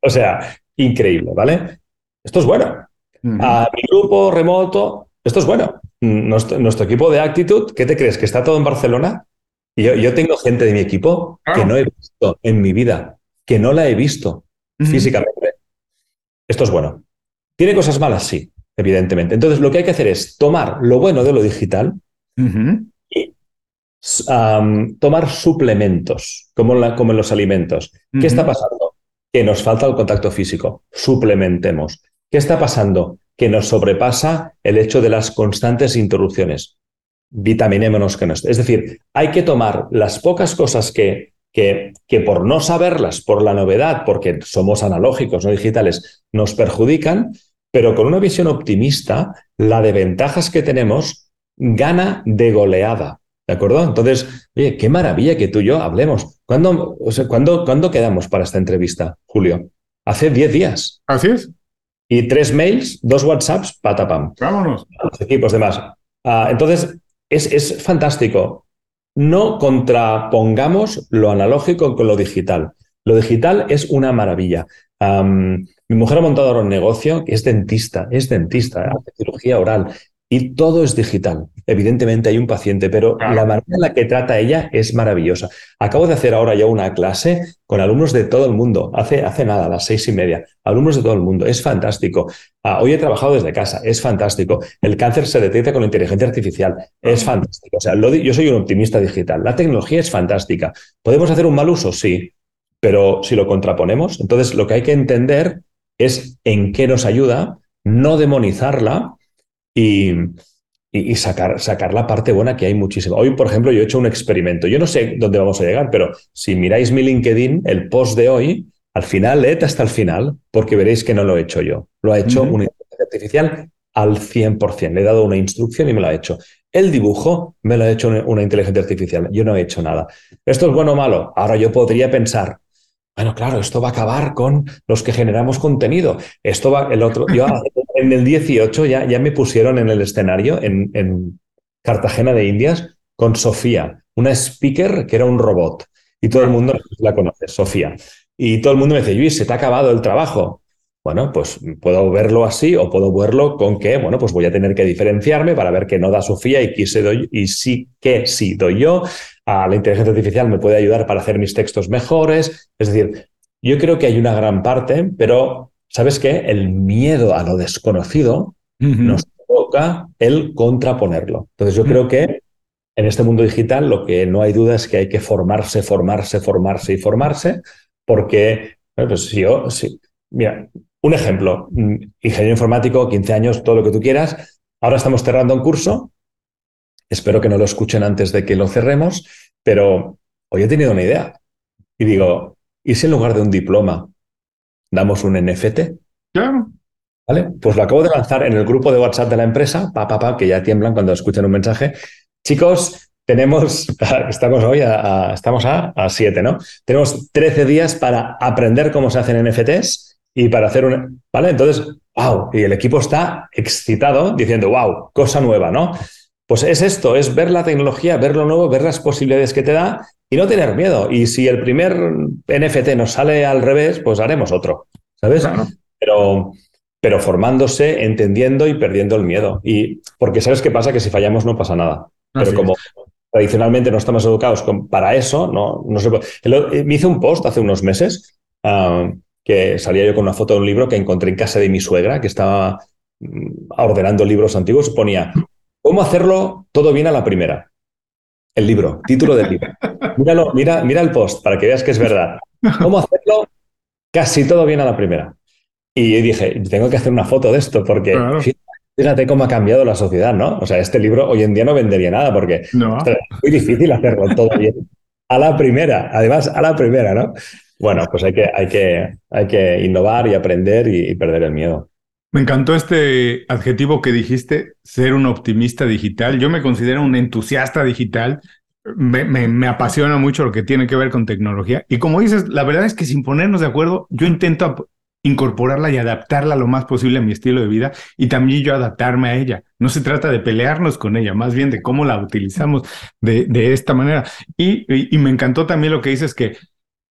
Speaker 3: o sea, increíble, ¿vale? Esto es bueno. A mi grupo remoto, esto es bueno nuestro, equipo de Actitud, ¿qué te crees? ¿Que está todo en Barcelona? Y yo, tengo gente de mi equipo que no he visto en mi vida, que no la he visto físicamente. Esto es bueno. ¿Tiene cosas malas? Sí, evidentemente. Entonces, lo que hay que hacer es tomar lo bueno de lo digital y tomar suplementos, como, en los alimentos. ¿Qué está pasando? Que nos falta el contacto físico. Suplementemos. ¿Qué está pasando? Que nos sobrepasa el hecho de las constantes interrupciones. Vitaminémonos que no Es decir, hay que tomar las pocas cosas que, que, que por no saberlas, por la novedad, porque somos analógicos, no digitales, nos perjudican, pero con una visión optimista, la de ventajas que tenemos gana de goleada. ¿De acuerdo? Entonces, oye, qué maravilla que tú y yo hablemos. ¿Cuándo, o sea, ¿cuándo, ¿cuándo quedamos para esta entrevista, Julio? Hace 10 días.
Speaker 1: Así es
Speaker 3: y tres mails, dos WhatsApps, patapam.
Speaker 1: Vámonos.
Speaker 3: Los equipos, demás. Ah, entonces, es, es, fantástico. No contrapongamos lo analógico con lo digital. Lo digital es una maravilla. mi mujer ha montado ahora un negocio que es dentista, es dentista, hace cirugía oral y todo es digital. Evidentemente hay un paciente, pero la manera en la que trata ella es maravillosa. Acabo de hacer ahora ya una clase con alumnos de todo el mundo, hace, hace nada, a las seis y media, alumnos de todo el mundo, es fantástico. Ah, hoy he trabajado desde casa, es fantástico. El cáncer se detecta con la inteligencia artificial, es fantástico. O sea, yo soy un optimista digital, la tecnología es fantástica. ¿Podemos hacer un mal uso? Sí, pero si lo contraponemos, entonces lo que hay que entender es en qué nos ayuda, no demonizarla, y, y, sacar, sacar la parte buena que hay muchísimo. Hoy, por ejemplo, yo he hecho un experimento. Yo no sé dónde vamos a llegar, pero si miráis mi LinkedIn, el post de hoy, al final, leed hasta el final, porque veréis que no lo he hecho yo. Lo ha hecho una inteligencia artificial al 100%. Le he dado una instrucción y me lo ha hecho. El dibujo me lo ha hecho una inteligencia artificial. Yo no he hecho nada. ¿Esto es bueno o malo? Ahora yo podría pensar, bueno, claro, esto va a acabar con los que generamos contenido. Esto va, el otro, yo en el 18 ya, ya me pusieron en el escenario en, en Cartagena de Indias con Sofía, una speaker que era un robot. Y todo el mundo la conoce, Sofía. Y todo el mundo me dice, Luis, se te ha acabado el trabajo. Bueno, pues puedo verlo así o puedo verlo con que, bueno, pues voy a tener que diferenciarme para ver que no da Sofía y, se doy, y sí que sí doy yo. A la inteligencia artificial me puede ayudar para hacer mis textos mejores. Es decir, yo creo que hay una gran parte, pero ¿sabes qué? El miedo a lo desconocido nos toca el contraponerlo. Entonces yo creo que en este mundo digital lo que no hay duda es que hay que formarse, formarse, formarse y formarse, porque, pues si yo, si, mira, un ejemplo, mm, ingeniero informático, 15 años, todo lo que tú quieras. Ahora estamos cerrando un curso. Espero que no lo escuchen antes de que lo cerremos, pero hoy he tenido una idea. Y digo, ¿y si en lugar de un diploma damos un NFT?
Speaker 1: Claro.
Speaker 3: ¿Vale? Pues lo acabo de lanzar en el grupo de WhatsApp de la empresa, pa, pa, pa, que ya tiemblan cuando escuchan un mensaje. Chicos, tenemos, estamos hoy a, estamos a, a 7, ¿no? Tenemos 13 días para aprender cómo se hacen NFTs y para hacer un... ¿Vale? Entonces, wow, y el equipo está excitado diciendo, wow, cosa nueva, ¿no? Pues es esto, es ver la tecnología, ver lo nuevo, ver las posibilidades que te da y no tener miedo. Y si el primer NFT nos sale al revés, pues haremos otro, ¿sabes? Pero, pero formándose, entendiendo y perdiendo el miedo. Y porque sabes qué pasa, que si fallamos no pasa nada. pero como tradicionalmente no estamos educados para eso, no, no se puede. Me hice un post hace unos meses ah, que salía yo con una foto de un libro que encontré en casa de mi suegra, que estaba mm, ordenando libros antiguos, ponía, ¿cómo hacerlo todo bien a la primera? El libro, título del libro. Míralo, mira, mira el post para que veas que es verdad. ¿Cómo hacerlo casi todo bien a la primera? Y dije, tengo que hacer una foto de esto porque fíjate cómo ha cambiado la sociedad, ¿no? O sea, este libro hoy en día no vendería nada porque es muy difícil hacerlo todo bien a la primera, además a la primera, ¿no? Bueno, pues hay que, hay que, hay que innovar y aprender y, perder el miedo.
Speaker 1: Me encantó este adjetivo que dijiste, ser un optimista digital. Yo me considero un entusiasta digital. Me, me, apasiona mucho lo que tiene que ver con tecnología. Y como dices, la verdad es que sin ponernos de acuerdo, yo intento incorporarla y adaptarla lo más posible a mi estilo de vida y también yo adaptarme a ella. No se trata de pelearnos con ella, más bien de cómo la utilizamos de, de esta manera. Y, y, y, me encantó también lo que dices que,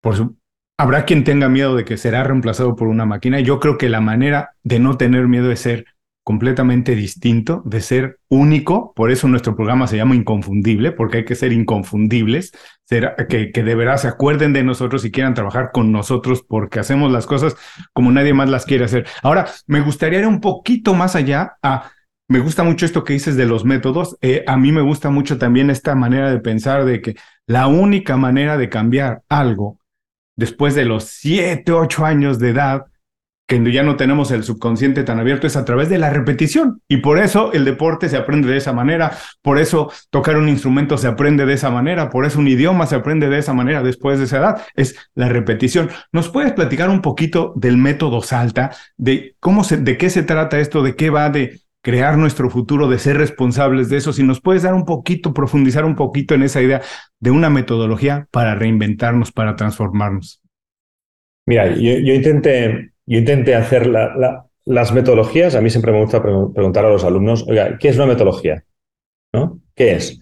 Speaker 1: por su, Habrá quien tenga miedo de que será reemplazado por una máquina. Yo creo que la manera de no tener miedo es ser completamente distinto, de ser único. Por eso nuestro programa se llama Inconfundible, porque hay que ser inconfundibles, que, que de verdad se acuerden de nosotros y quieran trabajar con nosotros porque hacemos las cosas como nadie más las quiere hacer. Ahora, me gustaría ir un poquito más allá a... Me gusta mucho esto que dices de los métodos. Eh, a mí me gusta mucho también esta manera de pensar de que la única manera de cambiar algo después de los siete, ocho años de edad, que ya no tenemos el subconsciente tan abierto, es a través de la repetición. Y por eso el deporte se aprende de esa manera, por eso tocar un instrumento se aprende de esa manera, por eso un idioma se aprende de esa manera después de esa edad, es la repetición. ¿Nos puedes platicar un poquito del método Salta, de cómo se, de qué se trata esto, de qué va de crear nuestro futuro, de ser responsables de eso. Si nos puedes dar un poquito, profundizar un poquito en esa idea de una metodología para reinventarnos, para transformarnos.
Speaker 3: Mira, yo, intenté, yo intenté hacer las metodologías. A mí siempre me gusta preguntar a los alumnos, oiga, ¿qué es una metodología? ¿No? ¿Qué es?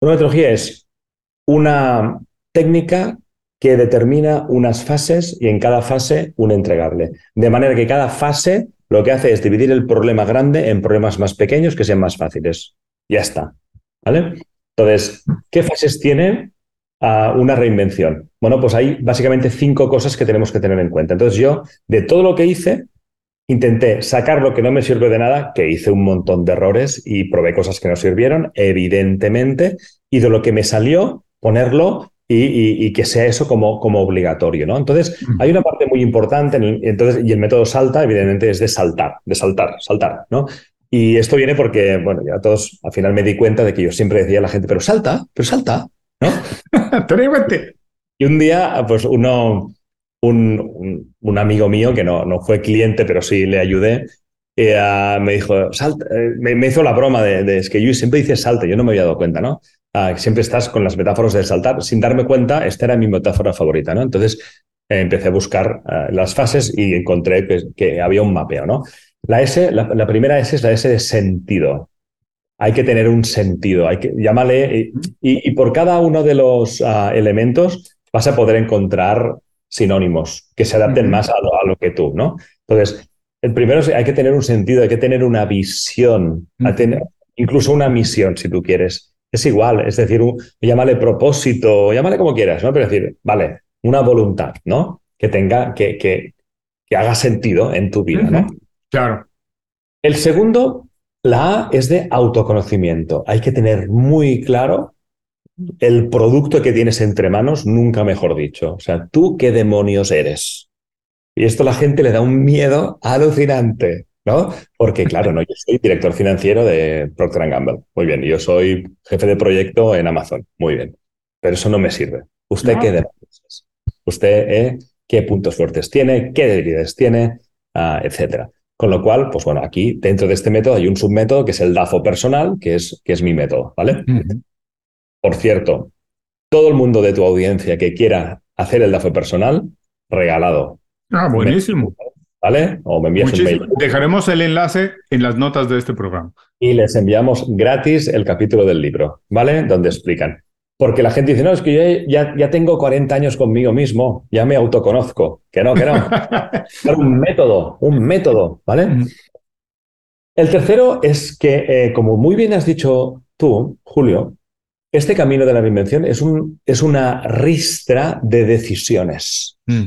Speaker 3: Una metodología es una técnica que determina unas fases y en cada fase un entregable. De manera que cada fase lo que hace es dividir el problema grande en problemas más pequeños que sean más fáciles. Ya está. ¿Vale? Entonces, ¿qué fases tiene ah, una reinvención? Bueno, pues hay básicamente cinco cosas que tenemos que tener en cuenta. Entonces, yo, de todo lo que hice, intenté sacar lo que no me sirve de nada, que hice un montón de errores y probé cosas que no sirvieron, evidentemente, y de lo que me salió, ponerlo y, que sea eso como, como obligatorio, ¿no? Entonces, hay una parte muy importante, entonces, y el método salta, evidentemente, es de saltar, de saltar, saltar, ¿no? Y esto viene porque, bueno, ya todos, al final me di cuenta de que yo siempre decía a la gente, pero salta, pero salta, ¿no? y un día, pues uno, un, un, amigo mío, que no, no fue cliente, pero sí le ayudé, uh, me dijo, salta, eh, me, me, hizo la broma de, de, es que yo siempre dices salta, yo no me había dado cuenta, ¿no? Uh, siempre estás con las metáforas de saltar. Sin darme cuenta, esta era mi metáfora favorita, ¿no? Entonces eh, empecé a buscar uh, las fases y encontré que, que, había un mapeo, ¿no? La S, la, la, primera S es la S de sentido. Hay que tener un sentido, hay que llámale, y, y, y por cada uno de los elementos vas a poder encontrar sinónimos que se adapten más a lo, a lo que tú, ¿no? Entonces, el primero es hay que tener un sentido, hay que tener una visión, -huh. tener, incluso una misión, si tú quieres. Es igual, es decir, un, llámale propósito, llámale como quieras, ¿no? Pero decir, vale, una voluntad, ¿no? Que tenga, que, que, que haga sentido en tu vida, uh -huh. ¿no?
Speaker 1: Claro.
Speaker 3: El segundo, la A es de autoconocimiento. Hay que tener muy claro el producto que tienes entre manos, nunca mejor dicho. O sea, tú qué demonios eres. Y esto a la gente le da un miedo alucinante, ¿no? Porque, claro, no, yo soy director financiero de Procter Gamble. Muy bien. Yo soy jefe de proyecto en Amazon. Muy bien. Pero eso no me sirve. ¿Usted no. qué demonios es? ¿Usted eh, qué puntos fuertes tiene? ¿Qué debilidades tiene? Uh, etcétera. Con lo cual, pues bueno, aquí dentro de este método hay un submétodo que es el DAFO personal, que es, que es mi método, ¿vale? Uh -huh. Por cierto, todo el mundo de tu audiencia que quiera hacer el DAFO personal, regalado.
Speaker 1: Ah, buenísimo.
Speaker 3: ¿Vale? O me envías
Speaker 1: Muchísimo.
Speaker 3: un mail.
Speaker 1: Dejaremos el enlace en las notas de este programa.
Speaker 3: Y les enviamos gratis el capítulo del libro, ¿vale? Donde explican. Porque la gente dice, no, es que yo ya, ya tengo 40 años conmigo mismo, ya me autoconozco. Que no, que no. un método, un método, ¿vale? Mm. El tercero es que, eh, como muy bien has dicho tú, Julio, este camino de la reinvención es, un, es una ristra de decisiones. Mm.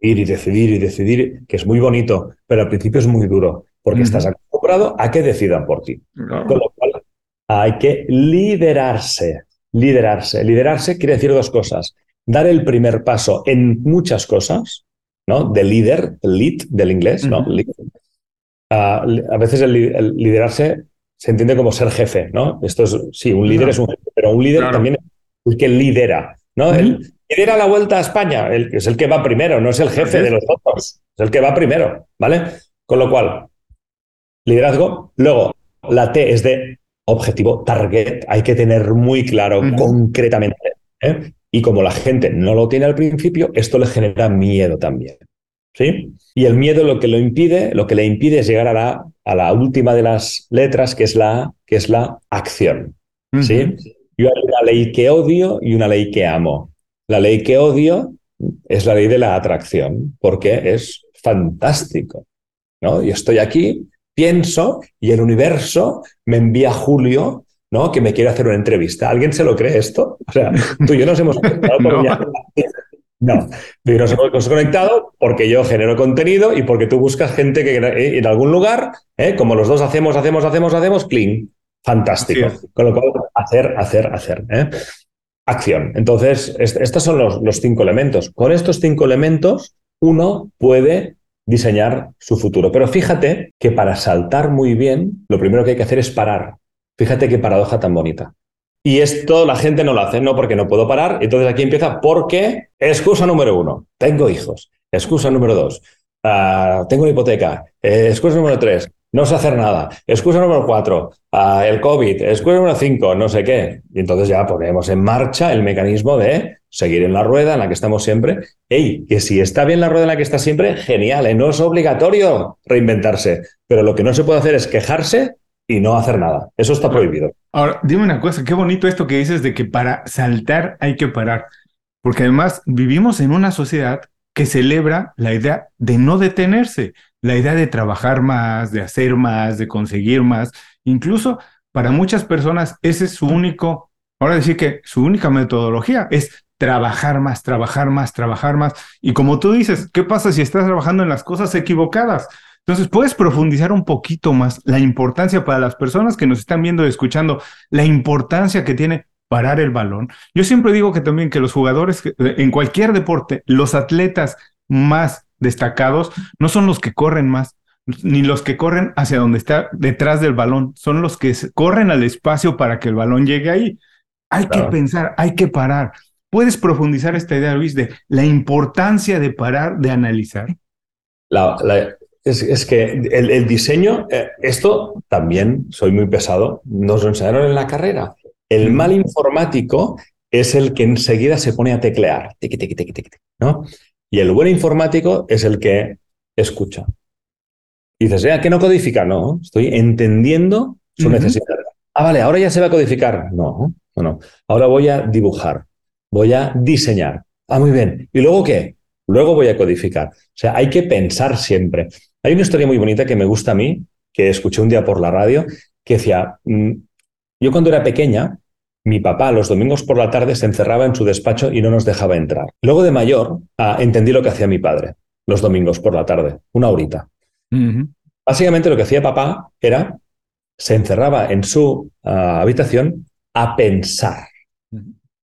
Speaker 3: Ir y decidir y decidir, que es muy bonito, pero al principio es muy duro, porque estás acostumbrado a que decidan por ti. No. Con lo cual, hay que liderarse. Liderarse. Liderarse quiere decir dos cosas. Dar el primer paso en muchas cosas, ¿no? De líder, lead del inglés, ¿no? Uh, a veces el, el, liderarse se entiende como ser jefe, ¿no? Esto es, sí, un líder no. es un jefe, pero un líder claro. también es el que lidera, ¿no? -huh. El lidera la vuelta a España, el, es el que va primero, no es el jefe de los otros, es el que va primero, ¿vale? Con lo cual, liderazgo. Luego, la T es de objetivo, target, hay que tener muy claro uh -huh. concretamente. ¿eh? Y como la gente no lo tiene al principio, esto le genera miedo también. ¿Sí? Y el miedo lo que lo impide, lo que le impide es llegar a la, a la última de las letras, que es la, que es la acción. Uh -huh. ¿Sí? Yo hay una ley que odio y una ley que amo. La ley que odio es la ley de la atracción, porque es fantástico. ¿no? Yo estoy aquí, pienso y el universo me envía a Julio ¿no? que me quiere hacer una entrevista. ¿Alguien se lo cree esto? O sea, tú y yo nos hemos conectado por no. no, tú y nos hemos conectado porque yo genero contenido y porque tú buscas gente que eh, en algún lugar, eh, como los dos hacemos, hacemos, hacemos, hacemos, clean. Fantástico. Con lo cual, hacer, hacer, hacer. ¿eh? Acción. Entonces, est estos son los, cinco elementos. Con estos cinco elementos, uno puede diseñar su futuro. Pero fíjate que para saltar muy bien, lo primero que hay que hacer es parar. Fíjate qué paradoja tan bonita. Y esto la gente no lo hace, no porque no puedo parar. Entonces aquí empieza porque, excusa número uno, tengo hijos. Excusa número dos, uh, tengo una hipoteca. Eh, excusa número tres, no sé hacer nada. Excusa número cuatro, uh, el COVID. Excusa número cinco, no sé qué. Y entonces ya ponemos en marcha el mecanismo de seguir en la rueda en la que estamos siempre. Ey, que si está bien la rueda en la que está siempre, genial, ¿eh? no es obligatorio reinventarse. Pero lo que no se puede hacer es quejarse y no hacer nada. Eso está prohibido.
Speaker 1: Ahora, dime una cosa, qué bonito esto que dices de que para saltar hay que parar. Porque además vivimos en una sociedad que celebra la idea de no detenerse, la idea de trabajar más, de hacer más, de conseguir más. Incluso para muchas personas ese es su único, ahora decir que su única metodología es trabajar más, trabajar más, trabajar más. Y como tú dices, ¿qué pasa si estás trabajando en las cosas equivocadas? Entonces, puedes profundizar un poquito más la importancia para las personas que nos están viendo y escuchando, la importancia que tiene parar el balón. Yo siempre digo que también que los jugadores en cualquier deporte, los atletas más destacados, no son los que corren más, ni los que corren hacia donde está detrás del balón, son los que corren al espacio para que el balón llegue ahí. Hay claro. que pensar, hay que parar. ¿Puedes profundizar esta idea, Luis, de la importancia de parar, de analizar?
Speaker 3: La, la, es, que el, diseño, eh, esto también, soy muy pesado, nos lo enseñaron en la carrera. El mal informático es el que enseguida se pone a teclear, ¿no? Y el buen informático es el que escucha. Y dices, ¿a qué no codifica? No, estoy entendiendo su necesidad. Ah, vale, ahora ya se va a codificar. No, no, no. Ahora voy a dibujar, voy a diseñar. Ah, muy bien. ¿Y luego qué? Luego voy a codificar. O sea, hay que pensar siempre. Hay una historia muy bonita que me gusta a mí, que escuché un día por la radio, que decía, mm, yo cuando era pequeña, mi papá los domingos por la tarde se encerraba en su despacho y no nos dejaba entrar. Luego de mayor ah, entendí lo que hacía mi padre los domingos por la tarde, una horita. Básicamente lo que hacía papá era, se encerraba en su ah, habitación a pensar,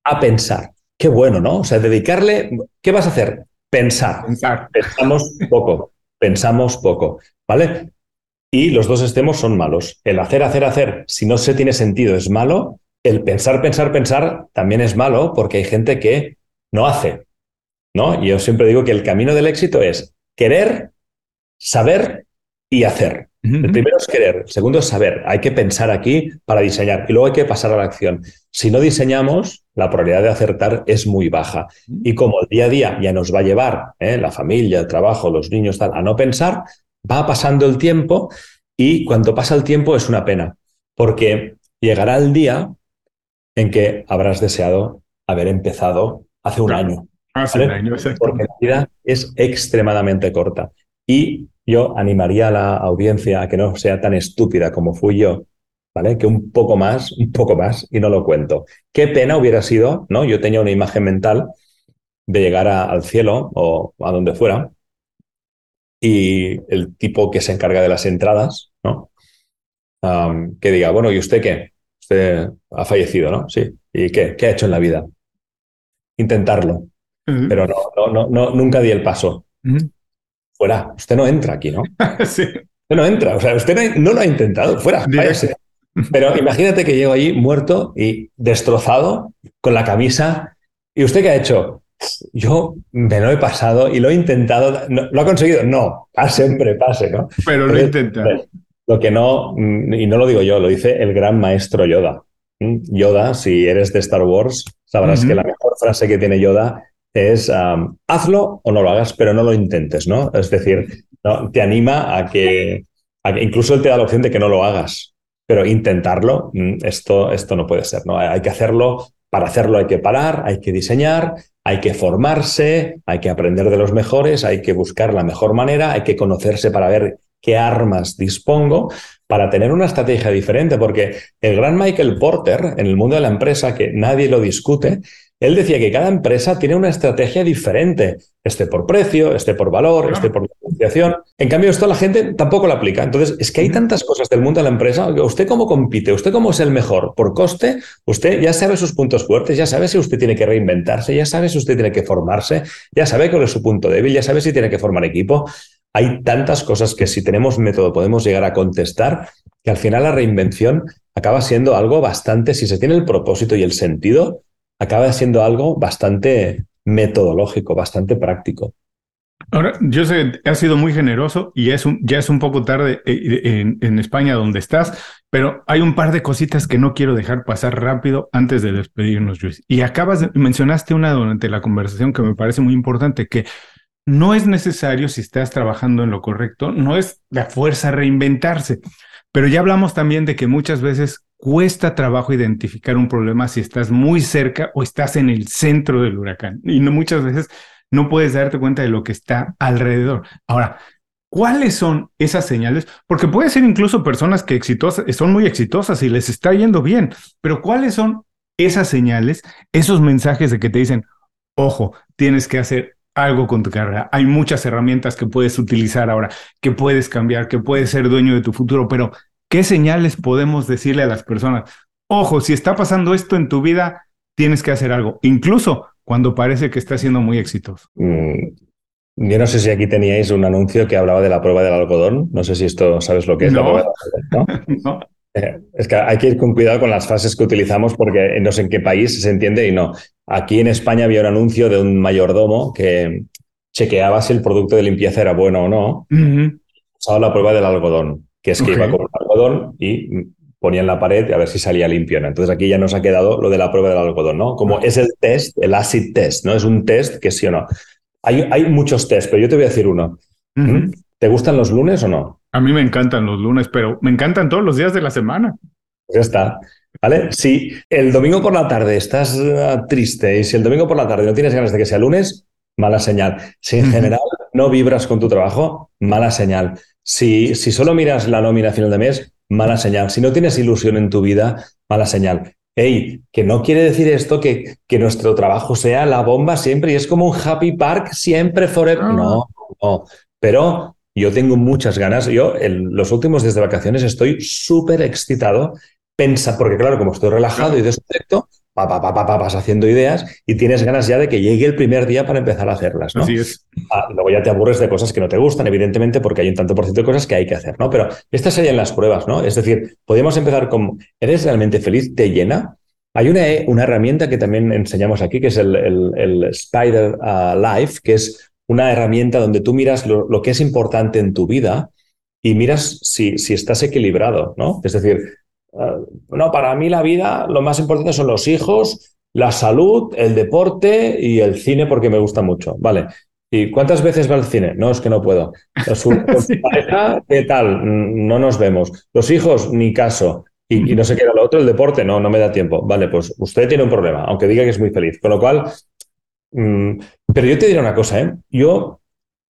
Speaker 3: a pensar. Qué bueno, ¿no? O sea, dedicarle, ¿qué vas a hacer? Pensar.
Speaker 1: Pensar.
Speaker 3: Pensamos poco, pensamos poco, ¿vale? Y los dos extremos son malos. El hacer, hacer, hacer, si no se tiene sentido, es malo. El pensar, pensar, pensar también es malo porque hay gente que no hace. ¿no? Yo siempre digo que el camino del éxito es querer, saber y hacer. El primero es querer, el segundo es saber. Hay que pensar aquí para diseñar y luego hay que pasar a la acción. Si no diseñamos, la probabilidad de acertar es muy baja. Y como el día a día ya nos va a llevar ¿eh? la familia, el trabajo, los niños, tal, a no pensar, va pasando el tiempo y cuando pasa el tiempo es una pena, porque llegará el día en que habrás deseado haber empezado hace un año.
Speaker 1: Hace un año,
Speaker 3: Porque la vida es extremadamente corta. Y yo animaría a la audiencia a que no sea tan estúpida como fui yo, ¿vale? Que un poco más, un poco más, y no lo cuento. Qué pena hubiera sido, ¿no? Yo tenía una imagen mental de llegar al cielo o a donde fuera, y el tipo que se encarga de las entradas, ¿no? que diga, bueno, ¿y usted qué? Usted ha fallecido, ¿no? Sí. ¿Y qué? ¿Qué ha hecho en la vida? Intentarlo. Pero no, no, no, nunca di el paso fuera, usted no entra aquí, ¿no?
Speaker 1: sí.
Speaker 3: Usted no entra, o sea, usted no, lo ha intentado, fuera, váyase. Pero imagínate que llego allí muerto y destrozado, con la camisa, ¿y usted qué ha hecho? Yo me lo he pasado y lo he intentado. ¿Lo ha conseguido? No, pase, siempre pase, ¿no?
Speaker 1: Pero lo he intentado.
Speaker 3: Lo que no, y no lo digo yo, lo dice el gran maestro Yoda. ¿Mm? Yoda, si eres de Star Wars, sabrás que la mejor frase que tiene Yoda es hazlo o no lo hagas, pero no lo intentes, ¿no? Es decir, te anima a que, incluso él te da la opción de que no lo hagas, pero intentarlo, mm, esto, esto no puede ser, ¿no? Hay que hacerlo, para hacerlo hay que parar, hay que diseñar, hay que formarse, hay que aprender de los mejores, hay que buscar la mejor manera, hay que conocerse para ver qué armas dispongo para tener una estrategia diferente, porque el gran Michael Porter en el mundo de la empresa, que nadie lo discute, él decía que cada empresa tiene una estrategia diferente, este por precio, este por valor, este por negociación. En cambio, esto la gente tampoco lo aplica. Entonces, es que hay tantas cosas del mundo de la empresa. ¿Usted cómo compite? ¿Usted cómo es el mejor? ¿Por coste? Usted ya sabe sus puntos fuertes, ya sabe si usted tiene que reinventarse, ya sabe si usted tiene que formarse, ya sabe cuál es su punto débil, ya sabe si tiene que formar equipo. Hay tantas cosas que si tenemos método podemos llegar a contestar que al final la reinvención acaba siendo algo bastante, si se tiene el propósito y el sentido, acaba siendo algo bastante metodológico, bastante práctico.
Speaker 1: Ahora, yo sé, has sido muy generoso y es ya es un poco tarde eh, en, en, España donde estás, pero hay un par de cositas que no quiero dejar pasar rápido antes de despedirnos, Luis. Y acabas, de, mencionaste una durante la conversación que me parece muy importante, que no es necesario, si estás trabajando en lo correcto, no es la fuerza reinventarse. Pero ya hablamos también de que muchas veces cuesta trabajo identificar un problema si estás muy cerca o estás en el centro del huracán. Y no, muchas veces no puedes darte cuenta de lo que está alrededor. Ahora, ¿cuáles son esas señales? Porque puede ser incluso personas que exitosas, son muy exitosas y les está yendo bien, pero ¿cuáles son esas señales, esos mensajes de que te dicen, ojo, tienes que hacer algo con tu carrera. Hay muchas herramientas que puedes utilizar ahora, que puedes cambiar, que puedes ser dueño de tu futuro, pero ¿qué señales podemos decirle a las personas? Ojo, si está pasando esto en tu vida, tienes que hacer algo, incluso cuando parece que está siendo muy exitoso. Mm,
Speaker 3: yo no sé si aquí teníais un anuncio que hablaba de la prueba del algodón. No sé si esto sabes lo que es la prueba del algodón. ¿no? es que hay que ir con cuidado con las frases que utilizamos porque no sé en qué país se entiende y no. Aquí en España había un anuncio de un mayordomo que chequeaba si el producto de limpieza era bueno o no. usado la prueba del algodón, que es que iba con un algodón y ponía en la pared a ver si salía limpio. Entonces aquí ya nos ha quedado lo de la prueba del algodón, ¿no? Como es el test, el acid test, ¿no? Es un test que sí o no. Hay, hay muchos tests, pero yo te voy a decir uno. ¿Mm? ¿Te gustan los lunes o no?
Speaker 1: A mí me encantan los lunes, pero me encantan todos los días de la semana.
Speaker 3: Pues ya está. ¿Vale? Si el domingo por la tarde estás ah, triste y si el domingo por la tarde no tienes ganas de que sea lunes, mala señal. Si en general no vibras con tu trabajo, mala señal. Si, si solo miras la nómina a final de mes, mala señal. Si no tienes ilusión en tu vida, mala señal. Hey, que no quiere decir esto que, que nuestro trabajo sea la bomba siempre y es como un happy park siempre forever. No, no. Pero yo tengo muchas ganas. Yo, en los últimos días de vacaciones, estoy súper excitado. Pensa, porque claro, como estoy relajado y desconecto, pa, pa, pa, vas haciendo ideas y tienes ganas ya de que llegue el primer día para empezar a hacerlas, ¿no?
Speaker 1: Así es.
Speaker 3: Ah, luego ya te aburres de cosas que no te gustan, evidentemente, porque hay un tanto por ciento de cosas que hay que hacer, ¿no? Pero estas serían las pruebas, ¿no? Es decir, podemos empezar con, ¿eres realmente feliz? ¿Te llena? Hay una, una herramienta que también enseñamos aquí, que es el, el, Spider ah, Life, que es una herramienta donde tú miras lo, lo, que es importante en tu vida y miras si, si estás equilibrado, ¿no? Es decir, uh, no, para mí la vida lo más importante son los hijos, la salud, el deporte y el cine porque me gusta mucho, ¿vale? ¿Y cuántas veces va al cine? No, es que no puedo. Su, sí. pareja, ¿qué tal? No nos vemos. Los hijos, ni caso. Y, y, no sé qué era lo otro, el deporte, no, no me da tiempo. Vale, pues usted tiene un problema, aunque diga que es muy feliz. Con lo cual, mmm, pero yo te diré una cosa, ¿eh? Yo,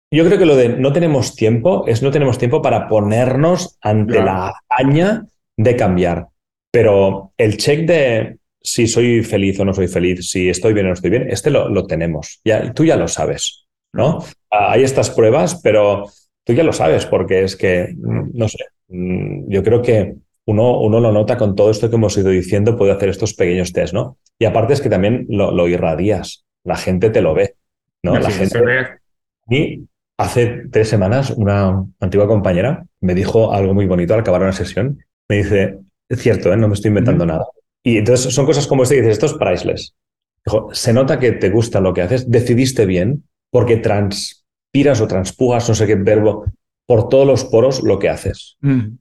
Speaker 3: yo creo que lo de no tenemos tiempo es no tenemos tiempo para ponernos ante claro. la hazaña de cambiar. Pero el check de si soy feliz o no soy feliz, si estoy bien o no estoy bien, este lo, lo tenemos. Ya, tú ya lo sabes, ¿no? Ah, hay estas pruebas, pero tú ya lo sabes, porque es que, no sé, mm, yo creo que uno, uno lo nota con todo esto que hemos ido diciendo, puede hacer estos pequeños test, ¿no? Y aparte es que también lo, lo irradias, la gente te lo ve. ¿No? La gente... Y hace tres semanas una antigua compañera me dijo algo muy bonito al acabar una sesión. Me dice, es cierto, ¿eh? no me estoy inventando nada. Y entonces son cosas como este dices, esto es priceless. Dijo, se nota que te gusta lo que haces, decidiste bien porque transpiras o transpujas, no sé qué verbo, por todos los poros lo que haces. -huh.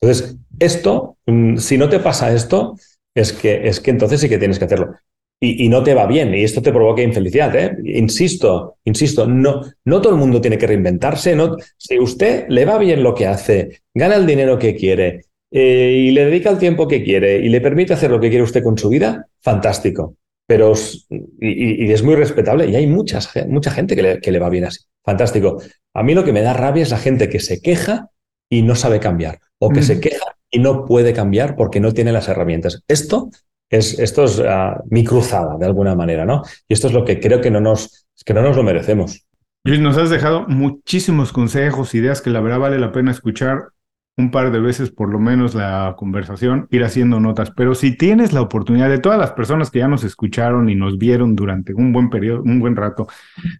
Speaker 3: Entonces, esto, mm, si no te pasa esto, es que, es que entonces sí que tienes que hacerlo y, y, no te va bien y esto te provoca infelicidad. ¿eh? Insisto, insisto, no, no todo el mundo tiene que reinventarse. No, si usted le va bien lo que hace, gana el dinero que quiere eh, y le dedica el tiempo que quiere y le permite hacer lo que quiere usted con su vida, fantástico. Pero y, y es muy respetable y hay muchas, mucha gente que le, que le va bien así. Fantástico. A mí lo que me da rabia es la gente que se queja y no sabe cambiar o que mm. se queja y no puede cambiar porque no tiene las herramientas. Esto es, esto es uh, mi cruzada de alguna manera, ¿no? Y esto es lo que creo que no nos, que no nos lo merecemos.
Speaker 1: Luis, nos has dejado muchísimos consejos, ideas que la verdad vale la pena escuchar un par de veces por lo menos la conversación, ir haciendo notas. Pero si tienes la oportunidad de todas las personas que ya nos escucharon y nos vieron durante un buen periodo, un buen rato,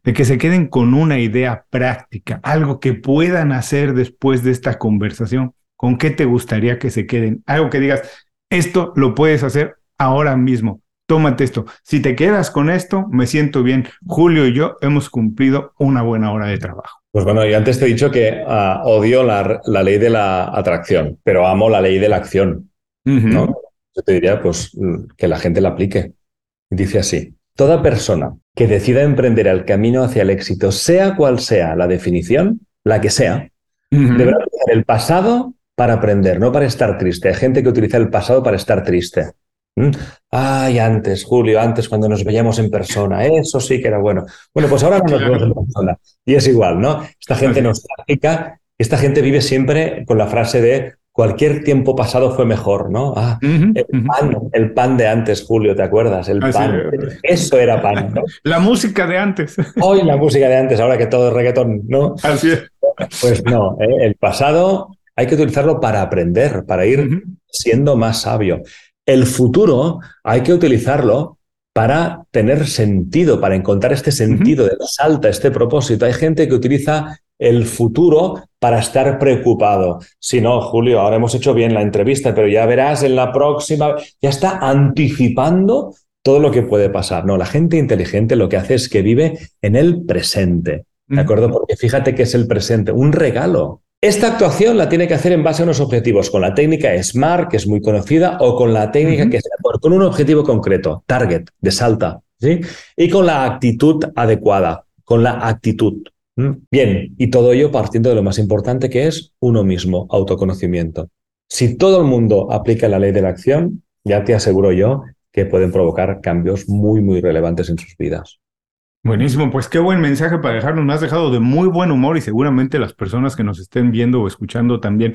Speaker 1: de que se queden con una idea práctica, algo que puedan hacer después de esta conversación, ¿con qué te gustaría que se queden? Algo que digas, esto lo puedes hacer ahora mismo. Tómate esto. Si te quedas con esto, me siento bien. Julio y yo hemos cumplido una buena hora de trabajo.
Speaker 3: Pues bueno, y antes te he dicho que uh, odio la, la, ley de la atracción, pero amo la ley de la acción. Uh -huh. ¿no? Yo te diría pues, que la gente la aplique. Dice así, toda persona que decida emprender el camino hacia el éxito, sea cual sea la definición, la que sea, uh -huh. deberá utilizar el pasado para aprender, no para estar triste. Hay gente que utiliza el pasado para estar triste. Ay, antes, Julio, antes cuando nos veíamos en persona, eso sí que era bueno. Bueno, pues ahora no nos vemos en persona. Y es igual, ¿no? Esta gente nostálgica, esta gente vive siempre con la frase de cualquier tiempo pasado fue mejor, ¿no? Ah, uh -huh, el pan, uh -huh. el pan de antes, Julio, ¿te acuerdas? El pan. Es. Eso era pan, ¿no?
Speaker 1: La música de antes.
Speaker 3: Hoy la música de antes, ahora que todo es reggaetón, ¿no?
Speaker 1: Así es.
Speaker 3: Pues no, ¿eh? el pasado hay que utilizarlo para aprender, para ir uh -huh. siendo más sabio. El futuro hay que utilizarlo para tener sentido, para encontrar este sentido uh -huh. de salta, este propósito. Hay gente que utiliza el futuro para estar preocupado. Si no, Julio, ahora hemos hecho bien la entrevista, pero ya verás en la próxima, ya está anticipando todo lo que puede pasar. No, la gente inteligente lo que hace es que vive en el presente. ¿De acuerdo? Porque fíjate que es el presente, un regalo. Esta actuación la tiene que hacer en base a unos objetivos, con la técnica SMART, que es muy conocida, o con la técnica que sea con un objetivo concreto, target, de salta, ¿sí? Y con la actitud adecuada, con la actitud. Bien, y todo ello partiendo de lo más importante que es uno mismo, autoconocimiento. Si todo el mundo aplica la ley de la acción, ya te aseguro yo que pueden provocar cambios muy, muy relevantes en sus vidas.
Speaker 1: Buenísimo, pues qué buen mensaje para dejarnos. Me has dejado de muy buen humor y seguramente las personas que nos estén viendo o escuchando también.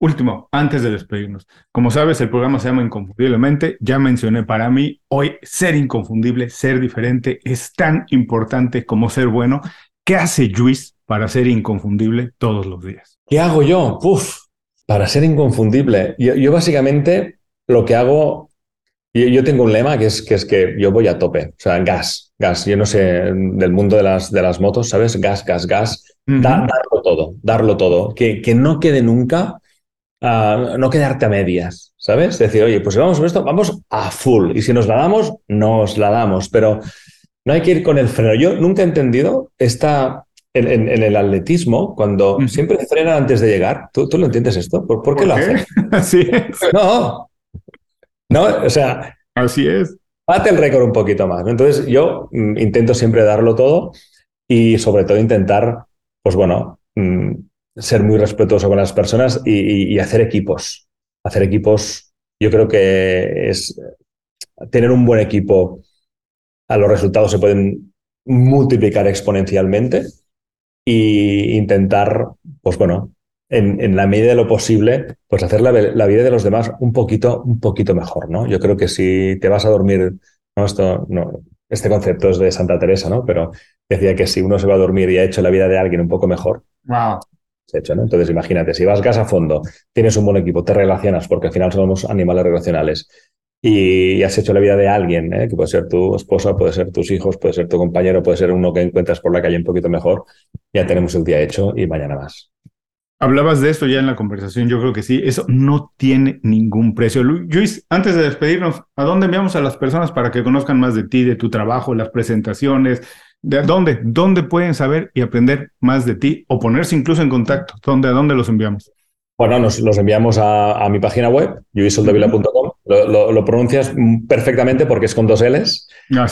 Speaker 1: Último, antes de despedirnos. Como sabes, el programa se llama Inconfundiblemente. Ya mencioné para mí, hoy ser inconfundible, ser diferente es tan importante como ser bueno. ¿Qué hace Luis para ser inconfundible todos los días?
Speaker 3: ¿Qué hago yo? Uf, para ser inconfundible. Yo, básicamente lo que hago, yo, tengo un lema que es, que es que yo voy a tope, o sea, gas, gas. Yo no sé del mundo de las, de las motos, ¿sabes? Gas, gas, gas. darlo todo, darlo todo. Que, que no quede nunca, ah, no quedarte a medias, ¿sabes? Decir, oye, pues vamos con esto, vamos a full. Y si nos la damos, nos la damos. Pero no hay que ir con el freno. Yo nunca he entendido esta en, el atletismo, cuando siempre frenan antes de llegar, ¿tú, lo entiendes esto? ¿Por, qué lo hacen?
Speaker 1: Así es.
Speaker 3: No, no, o sea.
Speaker 1: Así es.
Speaker 3: Bate el récord un poquito más. Entonces, yo mm, intento siempre darlo todo y, sobre todo, intentar, pues bueno, mm, ser muy respetuoso con las personas y, hacer equipos. Hacer equipos, yo creo que es tener un buen equipo. A los resultados se pueden multiplicar exponencialmente y intentar, pues bueno, en, la medida de lo posible, pues hacer la, vida de los demás un poquito, un poquito mejor, ¿no? Yo creo que si te vas a dormir, no, esto, no, este concepto es de Santa Teresa, ¿no? Pero decía que si uno se va a dormir y ha hecho la vida de alguien un poco mejor,
Speaker 1: wow.
Speaker 3: se hecho, ¿no? Entonces imagínate, si vas gas a fondo, tienes un buen equipo, te relacionas, porque al final somos animales relacionales, y has hecho la vida de alguien, ¿eh? que puede ser tu esposa, puede ser tus hijos, puede ser tu compañero, puede ser uno que encuentras por la calle un poquito mejor, ya tenemos el día hecho y mañana más.
Speaker 1: Hablabas de esto ya en la conversación, yo creo que sí, eso no tiene ningún precio. Luis, antes de despedirnos, ¿a dónde enviamos a las personas para que conozcan más de ti, de tu trabajo, las presentaciones? ¿De dónde? ¿Dónde pueden saber y aprender más de ti o ponerse incluso en contacto? ¿Dónde, ¿A dónde los enviamos?
Speaker 3: Bueno, nos los enviamos a, mi página web, luisoldevila.com. Lo, pronuncias perfectamente porque es con dos L's.
Speaker 1: Ah,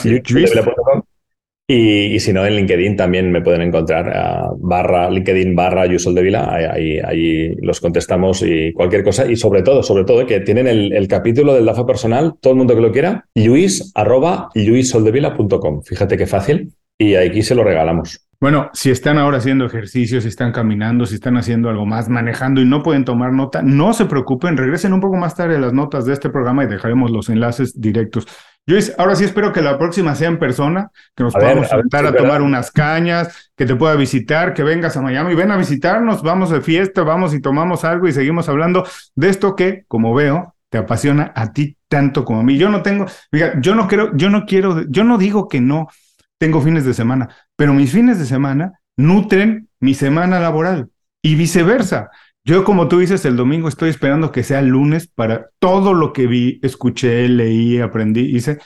Speaker 3: y, si no, en LinkedIn también me pueden encontrar barra LinkedIn barra Yusoldevila. Ahí, ahí, los contestamos y cualquier cosa. Y sobre todo, sobre todo, que tienen el, capítulo del DAFA personal, todo el mundo que lo quiera, luis arroba luisoldevila.com. Fíjate qué fácil. Y aquí se lo regalamos.
Speaker 1: Bueno, si están ahora haciendo ejercicio, si están caminando, si están haciendo algo más, manejando y no pueden tomar nota, no se preocupen, regresen un poco más tarde a las notas de este programa y dejaremos los enlaces directos. Luis, ahora sí espero que la próxima sea en persona, que nos podamos sentar a, tomar unas cañas, que te pueda visitar, que vengas a Miami, ven a visitarnos, vamos de fiesta, vamos y tomamos algo y seguimos hablando de esto que, como veo, te apasiona a ti tanto como a mí. Yo no tengo, mira, yo no quiero, yo no quiero, yo no digo que no tengo fines de semana, pero mis fines de semana nutren mi semana laboral y viceversa. Yo, como tú dices, el domingo estoy esperando que sea el lunes para todo lo que vi, escuché, leí, aprendí, hice,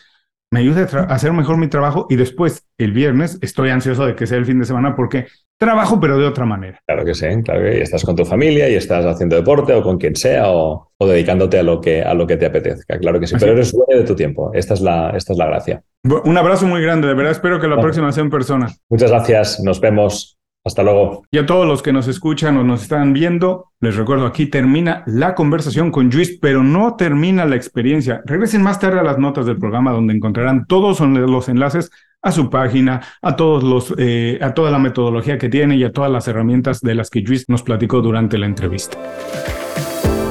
Speaker 1: me ayude a, hacer mejor mi trabajo y después, el viernes, estoy ansioso de que sea el fin de semana porque trabajo, pero de otra manera.
Speaker 3: Claro que sí, claro que estás con tu familia y estás haciendo deporte o con quien sea o, dedicándote a lo, que, a lo que te apetezca, claro que sí, pero eres dueño de tu tiempo, esta es la, esta es la gracia.
Speaker 1: Un abrazo muy grande, de verdad espero que la próxima sea en persona.
Speaker 3: Muchas gracias, nos vemos. Hasta luego.
Speaker 1: Y a todos los que nos escuchan o nos están viendo, les recuerdo, aquí termina la conversación con Luis, pero no termina la experiencia. Regresen más tarde a las notas del programa donde encontrarán todos los enlaces a su página, a todos los, eh, a toda la metodología que tiene y a todas las herramientas de las que Luis nos platicó durante la entrevista.